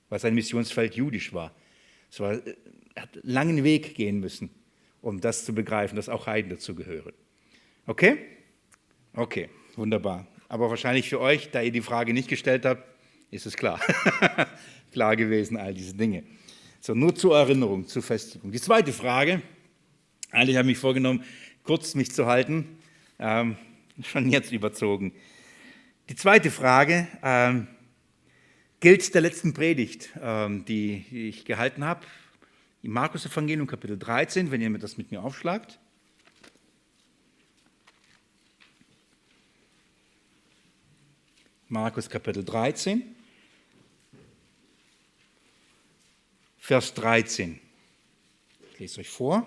weil sein Missionsfeld jüdisch war. Es war, er hat einen langen Weg gehen müssen, um das zu begreifen, dass auch Heiden dazu gehören. Okay? Okay, wunderbar. Aber wahrscheinlich für euch, da ihr die Frage nicht gestellt habt, ist es klar. klar gewesen, all diese Dinge. So, nur zur Erinnerung, zur Festigung. Die zweite Frage, eigentlich habe ich mich vorgenommen, kurz mich zu halten, ähm, schon jetzt überzogen. Die zweite Frage, ähm, gilt der letzten Predigt, ähm, die ich gehalten habe, im Markus Evangelium Kapitel 13, wenn ihr mir das mit mir aufschlagt. Markus Kapitel 13, Vers 13. Ich lese euch vor.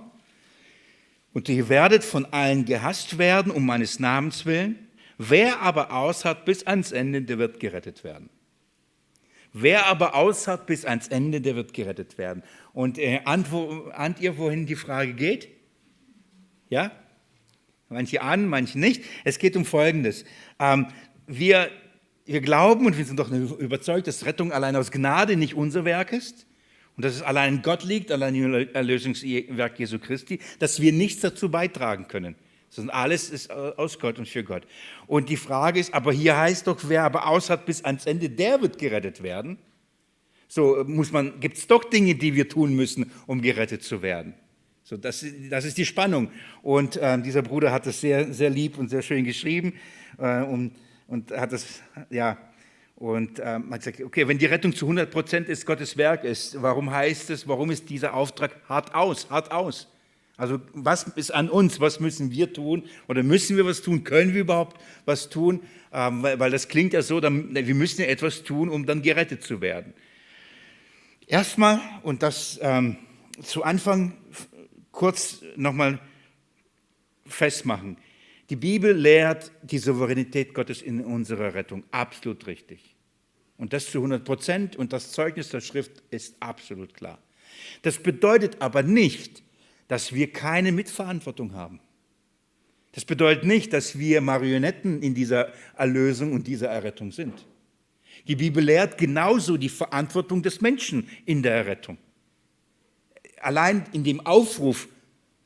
Und ihr werdet von allen gehasst werden um meines Namens willen. Wer aber aushat bis ans Ende, der wird gerettet werden. Wer aber aushat bis ans Ende, der wird gerettet werden. Und äh, ahnt ihr, wohin die Frage geht? Ja? Manche ahnen, manche nicht. Es geht um Folgendes. Ähm, wir, wir glauben und wir sind doch überzeugt, dass Rettung allein aus Gnade nicht unser Werk ist und dass es allein Gott liegt, allein im Erlösungswerk Jesu Christi, dass wir nichts dazu beitragen können. Sondern alles ist aus Gott und für Gott. Und die Frage ist, aber hier heißt doch, wer aber aus hat bis ans Ende, der wird gerettet werden. So muss man, gibt es doch Dinge, die wir tun müssen, um gerettet zu werden. So, das, das ist die Spannung. Und äh, dieser Bruder hat es sehr, sehr lieb und sehr schön geschrieben äh, und, und hat es, ja, und äh, man hat gesagt, okay, wenn die Rettung zu 100 Prozent ist, Gottes Werk ist, warum heißt es, warum ist dieser Auftrag hart aus, hart aus? Also was ist an uns, was müssen wir tun oder müssen wir was tun, können wir überhaupt was tun? Ähm, weil, weil, das klingt ja so, dann, wir müssen ja etwas tun, um dann gerettet zu werden. Erstmal, und das ähm, zu Anfang kurz nochmal festmachen. Die Bibel lehrt die Souveränität Gottes in unserer Rettung. Absolut richtig. Und das zu 100 Prozent. Und das Zeugnis der Schrift ist absolut klar. Das bedeutet aber nicht, dass wir keine Mitverantwortung haben. Das bedeutet nicht, dass wir Marionetten in dieser Erlösung und dieser Errettung sind. Die Bibel lehrt genauso die Verantwortung des Menschen in der Errettung allein in dem Aufruf,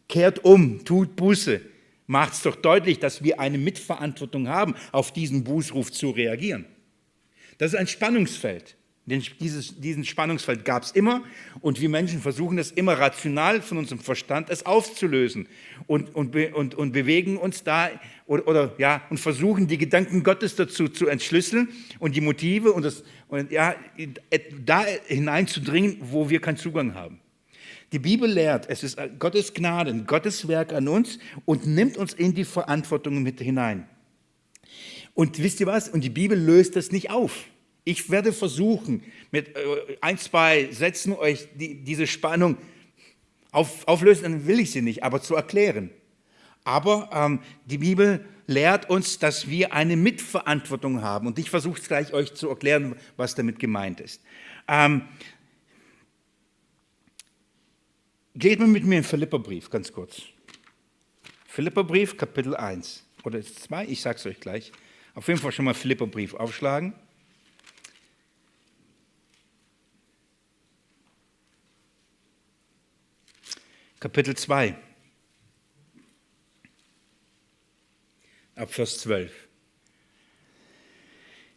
kehrt um, tut Buße, macht es doch deutlich, dass wir eine Mitverantwortung haben, auf diesen Bußruf zu reagieren. Das ist ein Spannungsfeld. Dieses, diesen Spannungsfeld gab es immer und wir Menschen versuchen das immer rational von unserem Verstand es aufzulösen und, und, und, und bewegen uns da oder, oder, ja, und versuchen die Gedanken Gottes dazu zu entschlüsseln und die Motive und, das, und ja, da hineinzudringen, wo wir keinen Zugang haben. Die Bibel lehrt, es ist Gottes Gnade, Gottes Werk an uns und nimmt uns in die Verantwortung mit hinein. Und wisst ihr was? Und die Bibel löst das nicht auf. Ich werde versuchen, mit äh, ein, zwei Sätzen euch die, diese Spannung auf, auflösen, dann will ich sie nicht, aber zu erklären. Aber ähm, die Bibel lehrt uns, dass wir eine Mitverantwortung haben. Und ich versuche es gleich euch zu erklären, was damit gemeint ist. Ähm, Geht mal mit mir in Philipperbrief, ganz kurz. Philipperbrief, Kapitel 1 oder 2, ich sage es euch gleich. Auf jeden Fall schon mal Philipperbrief aufschlagen. Kapitel 2, ab Vers 12.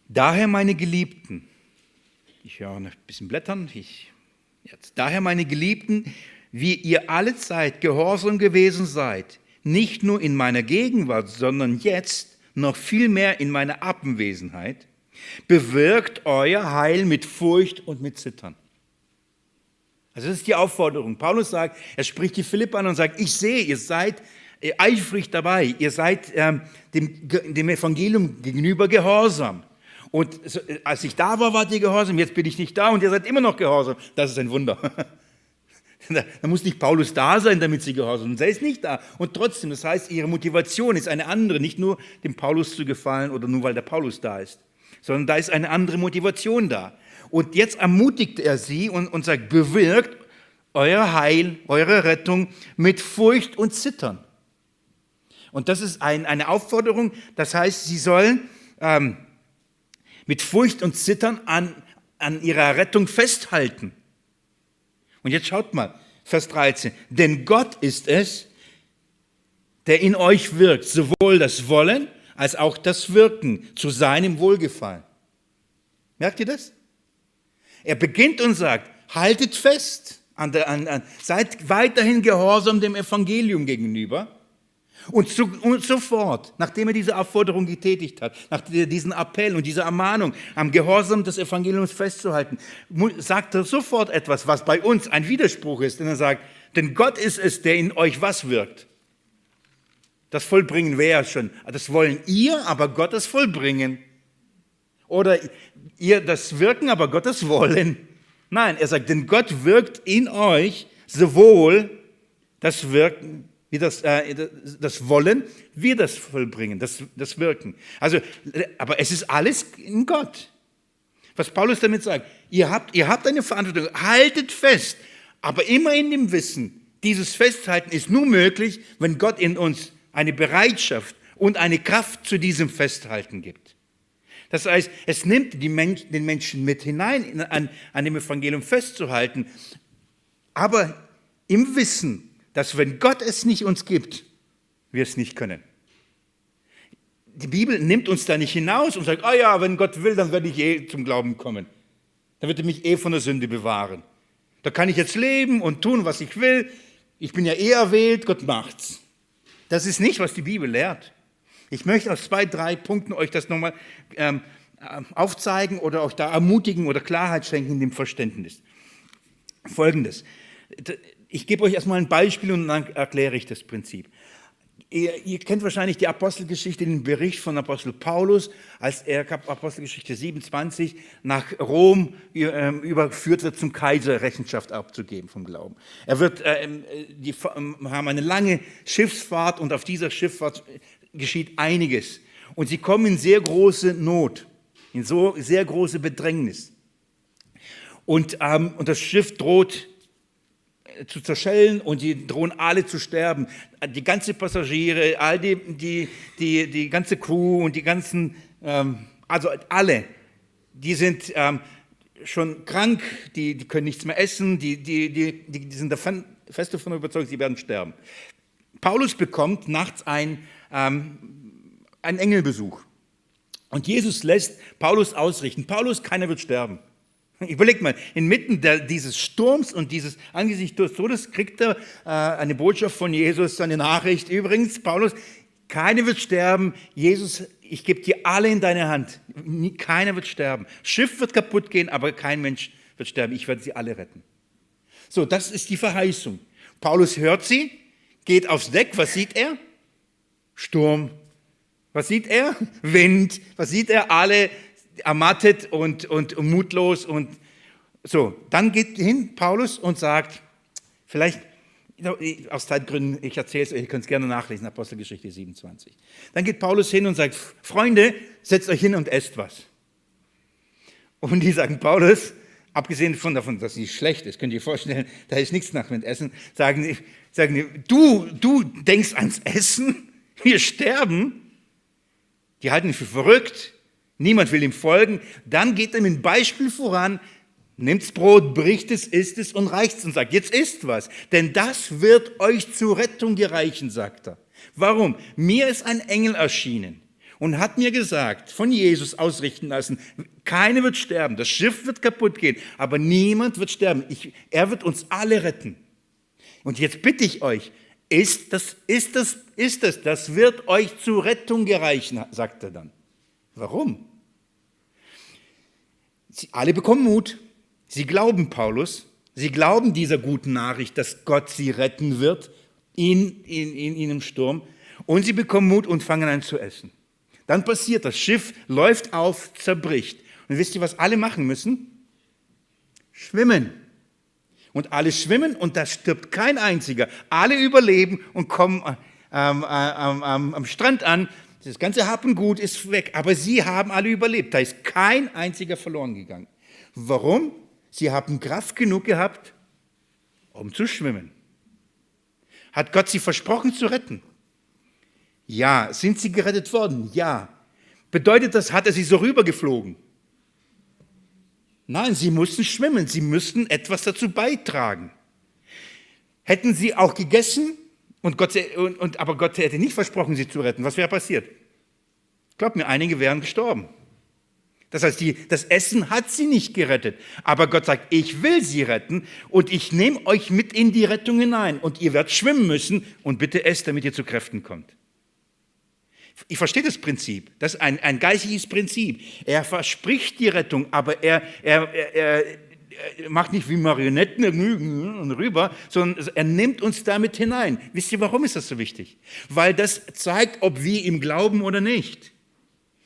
Daher, meine Geliebten, ich höre noch ein bisschen blättern, ich, jetzt, daher, meine Geliebten, wie ihr alle Zeit gehorsam gewesen seid, nicht nur in meiner Gegenwart, sondern jetzt noch viel mehr in meiner Abwesenheit, bewirkt euer Heil mit Furcht und mit Zittern. Also das ist die Aufforderung. Paulus sagt, er spricht die Philipp an und sagt, ich sehe, ihr seid äh, eifrig dabei, ihr seid ähm, dem, dem Evangelium gegenüber gehorsam. Und äh, als ich da war, wart ihr gehorsam, jetzt bin ich nicht da und ihr seid immer noch gehorsam. Das ist ein Wunder. Da muss nicht Paulus da sein, damit sie gehorsam sind. Er ist nicht da. Und trotzdem, das heißt, ihre Motivation ist eine andere, nicht nur dem Paulus zu gefallen oder nur weil der Paulus da ist, sondern da ist eine andere Motivation da. Und jetzt ermutigt er sie und, und sagt, bewirkt euer Heil, eure Rettung mit Furcht und Zittern. Und das ist ein, eine Aufforderung, das heißt, sie sollen ähm, mit Furcht und Zittern an, an ihrer Rettung festhalten. Und jetzt schaut mal, Vers 13. Denn Gott ist es, der in euch wirkt, sowohl das Wollen als auch das Wirken zu seinem Wohlgefallen. Merkt ihr das? Er beginnt und sagt, haltet fest, an der, an, an, seid weiterhin gehorsam dem Evangelium gegenüber und, zu, und, sofort, nachdem er diese Aufforderung getätigt hat, nach diesem Appell und dieser Ermahnung, am Gehorsam des Evangeliums festzuhalten, sagt er sofort etwas, was bei uns ein Widerspruch ist. Denn er sagt, denn Gott ist es, der in euch was wirkt. Das Vollbringen wäre schon, das wollen ihr, aber Gott das Vollbringen. Oder ihr das Wirken, aber Gott das Wollen. Nein, er sagt, denn Gott wirkt in euch sowohl das Wirken wie das, äh, das Wollen, wir das vollbringen, das, das Wirken. Also, aber es ist alles in Gott. Was Paulus damit sagt, ihr habt, ihr habt eine Verantwortung, haltet fest, aber immer in dem Wissen, dieses Festhalten ist nur möglich, wenn Gott in uns eine Bereitschaft und eine Kraft zu diesem Festhalten gibt. Das heißt, es nimmt Menschen, den Menschen mit hinein, an, an dem Evangelium festzuhalten, aber im Wissen, dass wenn Gott es nicht uns gibt, wir es nicht können. Die Bibel nimmt uns da nicht hinaus und sagt, oh ja, wenn Gott will, dann werde ich eh zum Glauben kommen. Dann wird er mich eh von der Sünde bewahren. Da kann ich jetzt leben und tun, was ich will. Ich bin ja eh erwählt, Gott macht's. Das ist nicht, was die Bibel lehrt. Ich möchte aus zwei, drei Punkten euch das nochmal ähm, äh, aufzeigen oder euch da ermutigen oder Klarheit schenken in dem Verständnis. Folgendes. Ich gebe euch erstmal ein Beispiel und dann erkläre ich das Prinzip. Ihr, ihr, kennt wahrscheinlich die Apostelgeschichte, den Bericht von Apostel Paulus, als er, Apostelgeschichte 27, nach Rom ähm, überführt wird, zum Kaiser Rechenschaft abzugeben vom Glauben. Er wird, äh, ähm, die ähm, haben eine lange Schiffsfahrt und auf dieser Schifffahrt geschieht einiges. Und sie kommen in sehr große Not, in so sehr große Bedrängnis. Und, ähm, und das Schiff droht zu zerschellen und die drohen alle zu sterben. Die ganze Passagiere, all die, die, die, die ganze Crew und die ganzen, ähm, also alle, die sind ähm, schon krank, die, die können nichts mehr essen, die, die, die, die sind davon, fest davon überzeugt, sie werden sterben. Paulus bekommt nachts ein, ähm, einen Engelbesuch. Und Jesus lässt Paulus ausrichten. Paulus, keiner wird sterben. Überlegt mal, inmitten der, dieses Sturms und dieses Angesichts des Todes kriegt er äh, eine Botschaft von Jesus, eine Nachricht. Übrigens, Paulus, keiner wird sterben. Jesus, ich gebe dir alle in deine Hand. Keiner wird sterben. Schiff wird kaputt gehen, aber kein Mensch wird sterben. Ich werde sie alle retten. So, das ist die Verheißung. Paulus hört sie, geht aufs Deck. Was sieht er? Sturm. Was sieht er? Wind. Was sieht er? Alle ermattet und, und mutlos und so. Dann geht hin Paulus und sagt, vielleicht aus Zeitgründen, ich erzähle es euch, ihr könnt es gerne nachlesen, Apostelgeschichte 27. Dann geht Paulus hin und sagt, Freunde, setzt euch hin und esst was. Und die sagen, Paulus, abgesehen von davon, dass sie schlecht ist, könnt ihr euch vorstellen, da ist nichts nach mit Essen, sagen sagen du, du denkst ans Essen, wir sterben. Die halten ihn für verrückt, Niemand will ihm folgen. Dann geht er mit einem Beispiel voran, nimmt's Brot, bricht es, isst es und reicht es und sagt, jetzt isst was. Denn das wird euch zur Rettung gereichen, sagt er. Warum? Mir ist ein Engel erschienen und hat mir gesagt, von Jesus ausrichten lassen, keine wird sterben, das Schiff wird kaputt gehen, aber niemand wird sterben. Ich, er wird uns alle retten. Und jetzt bitte ich euch, ist das, ist das, ist das, das wird euch zur Rettung gereichen, sagt er dann. Warum? Sie alle bekommen Mut. Sie glauben Paulus. Sie glauben dieser guten Nachricht, dass Gott sie retten wird in, in, in, in einem Sturm. Und sie bekommen Mut und fangen an zu essen. Dann passiert das Schiff läuft auf, zerbricht. Und wisst ihr, was alle machen müssen? Schwimmen. Und alle schwimmen und da stirbt kein einziger. Alle überleben und kommen äh, ähm, ähm, am Strand an das ganze Happengut ist weg, aber sie haben alle überlebt. Da ist kein einziger verloren gegangen. Warum? Sie haben Kraft genug gehabt, um zu schwimmen. Hat Gott sie versprochen zu retten? Ja. Sind sie gerettet worden? Ja. Bedeutet das, hat er sie so rübergeflogen? Nein, sie mussten schwimmen, sie müssten etwas dazu beitragen. Hätten sie auch gegessen, und Gott, und, und, aber Gott hätte nicht versprochen, sie zu retten. Was wäre passiert? Glaubt mir, einige wären gestorben. Das heißt, die, das Essen hat sie nicht gerettet. Aber Gott sagt, ich will sie retten und ich nehme euch mit in die Rettung hinein und ihr werdet schwimmen müssen und bitte esst, damit ihr zu Kräften kommt. Ich verstehe das Prinzip. Das ist ein, ein geistiges Prinzip. Er verspricht die Rettung, aber er, er, er, er macht nicht wie Marionetten rüber, sondern er nimmt uns damit hinein. Wisst ihr, warum ist das so wichtig? Weil das zeigt, ob wir ihm glauben oder nicht.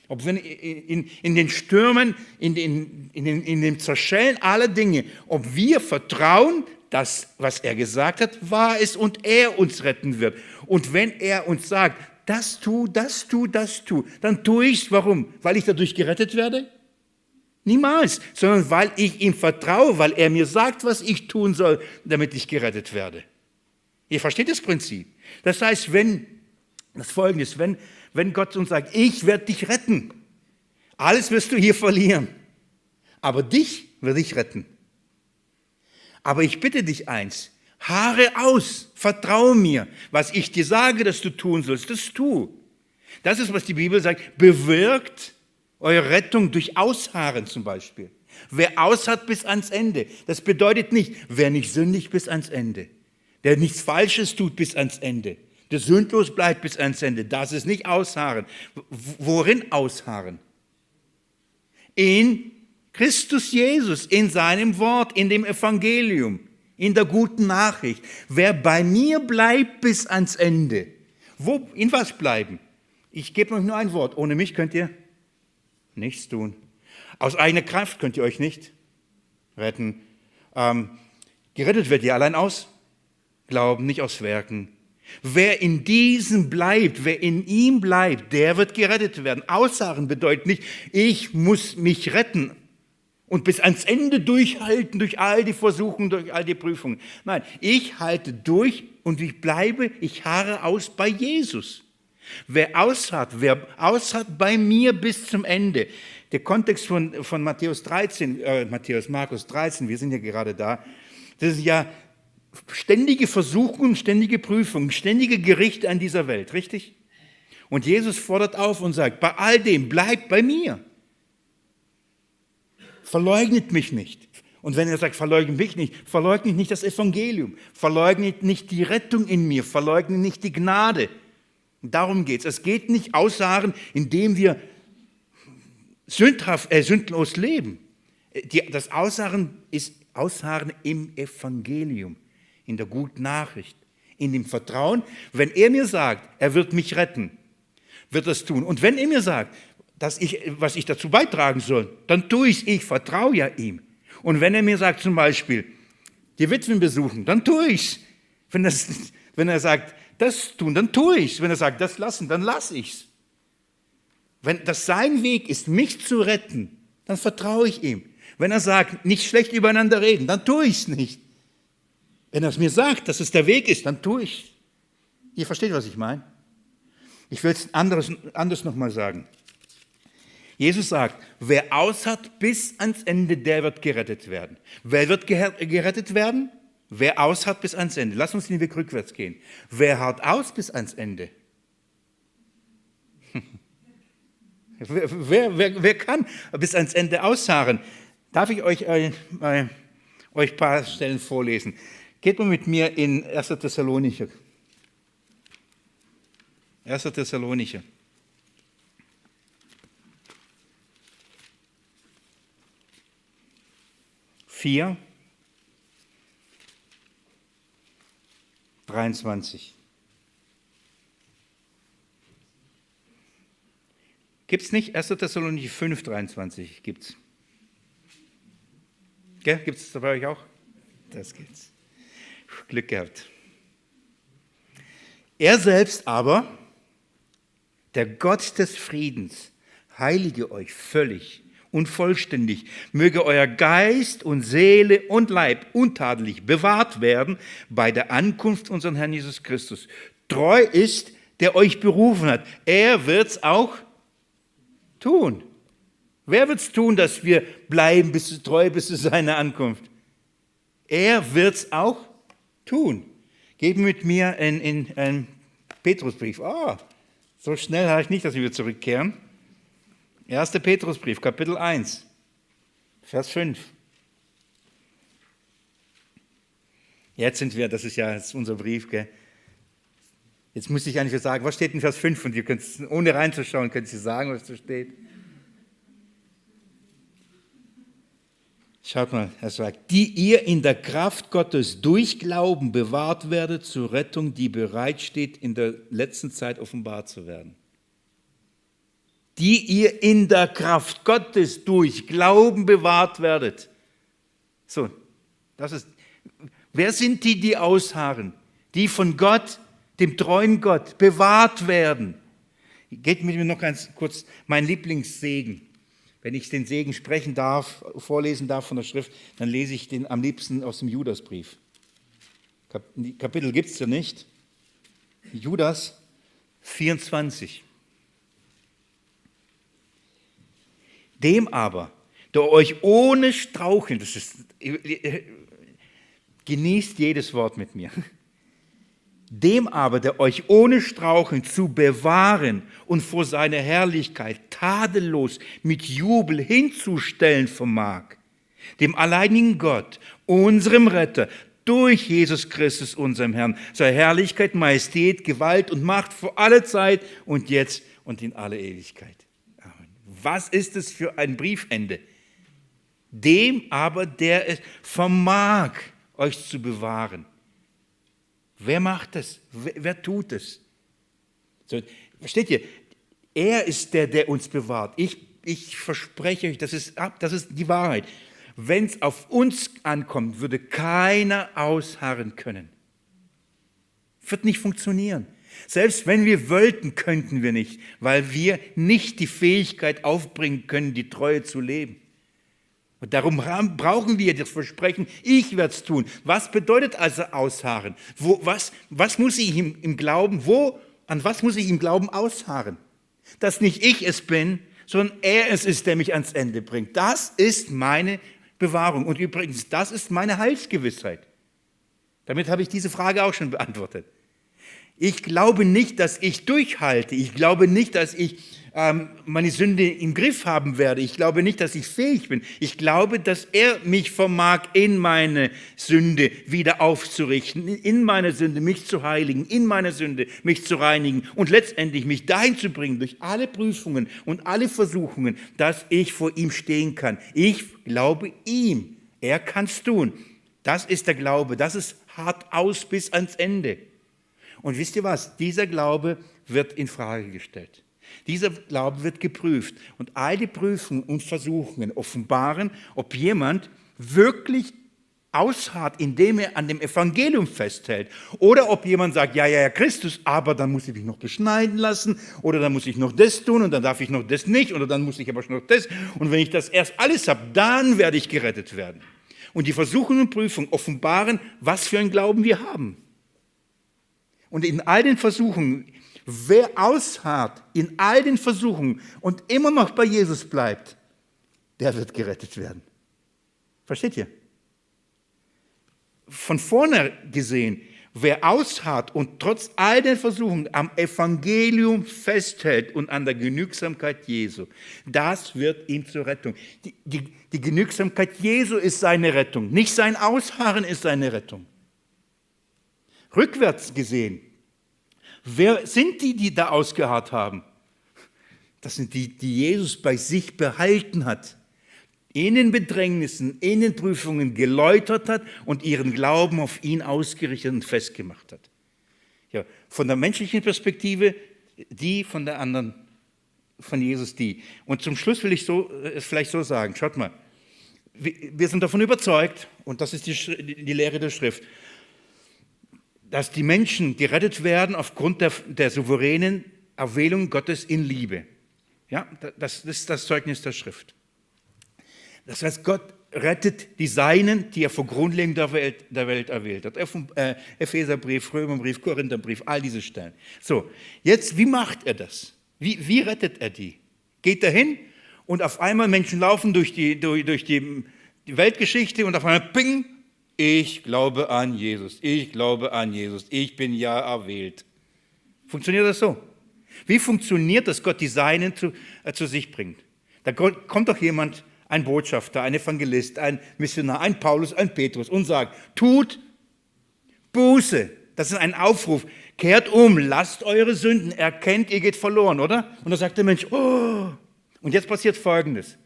Ob wir in, in den Stürmen, in, den, in, den, in dem Zerschellen aller Dinge, ob wir vertrauen, dass was er gesagt hat, wahr ist und er uns retten wird. Und wenn er uns sagt, das tu, das tu, das tu, dann tue ich es. Warum? Weil ich dadurch gerettet werde? Niemals, sondern weil ich ihm vertraue, weil er mir sagt, was ich tun soll, damit ich gerettet werde. Ihr versteht das Prinzip. Das heißt, wenn, das folgende ist, wenn, wenn Gott uns sagt, ich werde dich retten, alles wirst du hier verlieren, aber dich werde ich retten. Aber ich bitte dich eins, haare aus, vertraue mir, was ich dir sage, dass du tun sollst, das tu. Das ist, was die Bibel sagt, bewirkt eure Rettung durch Ausharren zum Beispiel. Wer ausharrt bis ans Ende, das bedeutet nicht, wer nicht sündig bis ans Ende, der nichts Falsches tut bis ans Ende, der sündlos bleibt bis ans Ende, das ist nicht Ausharren. Worin Ausharren? In Christus Jesus, in seinem Wort, in dem Evangelium, in der guten Nachricht. Wer bei mir bleibt bis ans Ende, wo, in was bleiben? Ich gebe euch nur ein Wort. Ohne mich könnt ihr nichts tun. Aus eigener Kraft könnt ihr euch nicht retten. Ähm, gerettet werdet ihr allein aus Glauben, nicht aus Werken. Wer in diesem bleibt, wer in ihm bleibt, der wird gerettet werden. Aussagen bedeutet nicht, ich muss mich retten und bis ans Ende durchhalten durch all die Versuchungen, durch all die Prüfungen. Nein, ich halte durch und ich bleibe, ich harre aus bei Jesus. Wer ausharrt, wer ausharrt bei mir bis zum Ende. Der Kontext von, von Matthäus 13, äh, Matthäus, Markus 13, wir sind ja gerade da, das ist ja ständige Versuchungen, ständige Prüfungen, ständige Gerichte an dieser Welt, richtig? Und Jesus fordert auf und sagt, bei all dem bleibt bei mir. Verleugnet mich nicht. Und wenn er sagt, verleugnet mich nicht, verleugnet nicht das Evangelium, verleugnet nicht die Rettung in mir, verleugnet nicht die Gnade, Darum geht es. Es geht nicht aussagen, indem wir sündhaft, äh, sündlos leben. Die, das Aussagen ist Aussagen im Evangelium, in der guten Nachricht, in dem Vertrauen. Wenn er mir sagt, er wird mich retten, wird er es tun. Und wenn er mir sagt, dass ich, was ich dazu beitragen soll, dann tue ich es. Ich vertraue ja ihm. Und wenn er mir sagt zum Beispiel, die Witwen besuchen, dann tue ich es. Wenn, wenn er sagt, das tun, dann tue ich es. Wenn er sagt, das lassen, dann lasse ich es. Wenn das sein Weg ist, mich zu retten, dann vertraue ich ihm. Wenn er sagt, nicht schlecht übereinander reden, dann tue ich es nicht. Wenn er es mir sagt, dass es der Weg ist, dann tue ich es. Ihr versteht, was ich meine? Ich will es anderes, anders nochmal sagen. Jesus sagt, wer aushat bis ans Ende, der wird gerettet werden. Wer wird gerettet werden? Wer aus hat bis ans Ende, lass uns den Weg rückwärts gehen. Wer hart aus bis ans Ende? wer, wer, wer, wer, kann bis ans Ende ausharren? Darf ich euch, äh, äh, ein paar Stellen vorlesen? Geht mal mit mir in 1. Thessalonicher. 1. Thessalonicher. Vier. 23. Gibt es nicht? 1. Thessaloniki 5, 23 gibt es. Gibt es bei euch auch? Das gibt's. Glück gehabt. Er selbst aber, der Gott des Friedens, heilige euch völlig und vollständig. Möge euer Geist und Seele und Leib untadelig bewahrt werden bei der Ankunft unseres Herrn Jesus Christus. Treu ist, der euch berufen hat. Er wird es auch tun. Wer wird es tun, dass wir bleiben bis treu bis zu seiner Ankunft? Er wird es auch tun. Geben mit mir in, in, einen Petrusbrief. Ah, oh, so schnell habe ich nicht, dass wir zurückkehren. 1. Petrusbrief, Kapitel 1, Vers 5. Jetzt sind wir, das ist ja jetzt unser Brief, gell? Jetzt muss ich eigentlich sagen, was steht in Vers 5? Und ihr könnt, ohne reinzuschauen, könnt ihr sagen, was da steht. Schaut mal, er sagt, die ihr in der Kraft Gottes durch Glauben bewahrt werdet zur Rettung, die bereitsteht, in der letzten Zeit offenbar zu werden die ihr in der Kraft Gottes durch Glauben bewahrt werdet. So, das ist, wer sind die, die ausharren? Die von Gott, dem treuen Gott, bewahrt werden. Geht mit mir noch ganz kurz mein Lieblingssegen. Wenn ich den Segen sprechen darf, vorlesen darf von der Schrift, dann lese ich den am liebsten aus dem Judasbrief. Kapitel gibt es ja nicht. Judas 24. Dem aber, der euch ohne Straucheln, das ist, genießt jedes Wort mit mir, dem aber, der euch ohne Straucheln zu bewahren und vor seiner Herrlichkeit tadellos mit Jubel hinzustellen vermag, dem alleinigen Gott, unserem Retter, durch Jesus Christus, unserem Herrn, sei Herrlichkeit, Majestät, Gewalt und Macht vor alle Zeit und jetzt und in alle Ewigkeit. Was ist es für ein Briefende? Dem aber, der es vermag, euch zu bewahren. Wer macht es? Wer, wer tut es? So, versteht ihr? Er ist der, der uns bewahrt. Ich, ich verspreche euch, das ist, das ist die Wahrheit. Wenn es auf uns ankommt, würde keiner ausharren können. Wird nicht funktionieren. Selbst wenn wir wollten, könnten wir nicht, weil wir nicht die Fähigkeit aufbringen können, die Treue zu leben. Und darum brauchen wir das Versprechen, ich werde es tun. Was bedeutet also ausharren? Wo, was, was muss ich im, im Glauben, wo, an was muss ich im Glauben ausharren? Dass nicht ich es bin, sondern er es ist, der mich ans Ende bringt. Das ist meine Bewahrung. Und übrigens, das ist meine Heilsgewissheit. Damit habe ich diese Frage auch schon beantwortet. Ich glaube nicht, dass ich durchhalte. Ich glaube nicht, dass ich ähm, meine Sünde im Griff haben werde. Ich glaube nicht, dass ich fähig bin. Ich glaube, dass er mich vermag, in meine Sünde wieder aufzurichten, in meine Sünde mich zu heiligen, in meine Sünde mich zu reinigen und letztendlich mich dahin zu bringen, durch alle Prüfungen und alle Versuchungen, dass ich vor ihm stehen kann. Ich glaube ihm. Er kann es tun. Das ist der Glaube. Das ist hart aus bis ans Ende. Und wisst ihr was? Dieser Glaube wird in Frage gestellt. Dieser Glaube wird geprüft. Und all die Prüfungen und Versuchungen offenbaren, ob jemand wirklich ausharrt, indem er an dem Evangelium festhält. Oder ob jemand sagt, ja, ja, ja, Christus, aber dann muss ich mich noch beschneiden lassen. Oder dann muss ich noch das tun und dann darf ich noch das nicht. Oder dann muss ich aber noch das. Und wenn ich das erst alles habe, dann werde ich gerettet werden. Und die Versuchungen und Prüfungen offenbaren, was für einen Glauben wir haben. Und in all den Versuchungen, wer ausharrt in all den Versuchungen und immer noch bei Jesus bleibt, der wird gerettet werden. Versteht ihr? Von vorne gesehen, wer ausharrt und trotz all den Versuchungen am Evangelium festhält und an der Genügsamkeit Jesu, das wird ihm zur Rettung. Die, die, die Genügsamkeit Jesu ist seine Rettung, nicht sein Ausharren ist seine Rettung rückwärts gesehen, wer sind die, die da ausgeharrt haben? Das sind die, die Jesus bei sich behalten hat, in den Bedrängnissen, in den Prüfungen geläutert hat und ihren Glauben auf ihn ausgerichtet und festgemacht hat. Ja, von der menschlichen Perspektive die, von der anderen, von Jesus die. Und zum Schluss will ich so, es vielleicht so sagen, schaut mal, wir sind davon überzeugt, und das ist die, die Lehre der Schrift, dass die Menschen gerettet werden aufgrund der, der souveränen Erwählung Gottes in Liebe. Ja, das, das ist das Zeugnis der Schrift. Das heißt, Gott rettet die Seinen, die er vor Grundlegung der Welt, der Welt erwählt hat. Äh, Epheserbrief, Römerbrief, Korintherbrief, all diese Stellen. So, jetzt, wie macht er das? Wie, wie rettet er die? Geht er hin und auf einmal Menschen laufen durch die, durch, durch die, die Weltgeschichte und auf einmal, ping, ich glaube an Jesus, ich glaube an Jesus, ich bin ja erwählt. Funktioniert das so? Wie funktioniert das, Gott die Seinen zu, äh, zu sich bringt? Da kommt doch jemand, ein Botschafter, ein Evangelist, ein Missionar, ein Paulus, ein Petrus und sagt, tut Buße. Das ist ein Aufruf. Kehrt um, lasst eure Sünden, erkennt, ihr geht verloren, oder? Und da sagt der Mensch, oh. Und jetzt passiert Folgendes.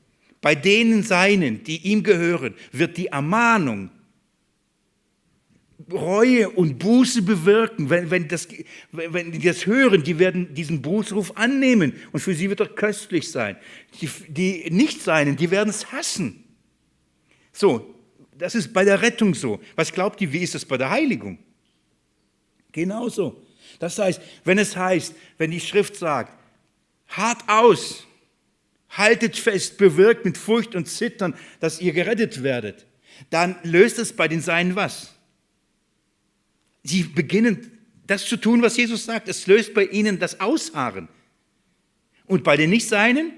Bei denen Seinen, die ihm gehören, wird die Ermahnung, Reue und Buße bewirken, wenn, wenn, das, wenn die das hören, die werden diesen Bußruf annehmen und für sie wird er köstlich sein. Die, die Nicht-Seinen, die werden es hassen. So, das ist bei der Rettung so. Was glaubt ihr, wie ist das bei der Heiligung? Genauso. Das heißt, wenn es heißt, wenn die Schrift sagt, hart aus, haltet fest, bewirkt mit Furcht und Zittern, dass ihr gerettet werdet. Dann löst es bei den Seinen was? Sie beginnen das zu tun, was Jesus sagt. Es löst bei ihnen das Ausharren. Und bei den Nicht-Seinen?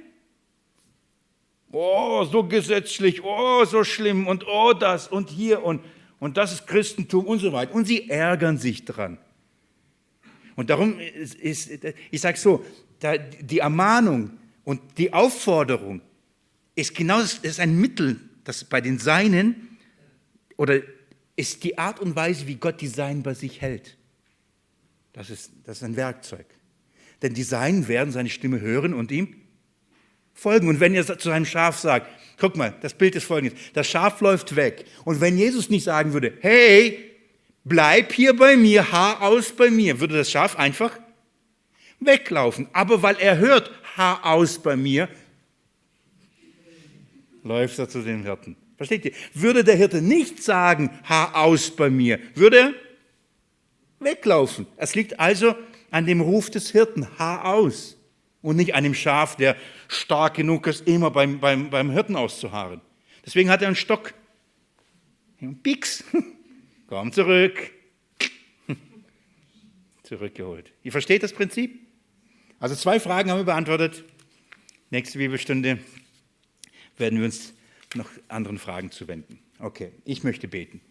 Oh, so gesetzlich, oh, so schlimm und oh, das und hier und, und das ist Christentum und so weiter. Und sie ärgern sich dran. Und darum ist, ist ich sage so, die Ermahnung und die Aufforderung ist genau ist ein Mittel, das bei den Seinen oder ist die Art und Weise, wie Gott die Seinen bei sich hält. Das ist, das ist ein Werkzeug. Denn die Seinen werden seine Stimme hören und ihm folgen. Und wenn er zu seinem Schaf sagt, guck mal, das Bild ist folgendes, das Schaf läuft weg. Und wenn Jesus nicht sagen würde, hey, bleib hier bei mir, Haar aus bei mir, würde das Schaf einfach weglaufen. Aber weil er hört, Haar aus bei mir, läuft er zu den Hirten. Versteht ihr? Würde der Hirte nicht sagen, Haar aus bei mir, würde er weglaufen. Es liegt also an dem Ruf des Hirten, Haar aus. Und nicht an dem Schaf, der stark genug ist, immer beim, beim, beim Hirten auszuharren. Deswegen hat er einen Stock. Und komm zurück. Zurückgeholt. Ihr versteht das Prinzip? Also zwei Fragen haben wir beantwortet. Nächste Bibelstunde werden wir uns noch anderen Fragen zuwenden. Okay, ich möchte beten.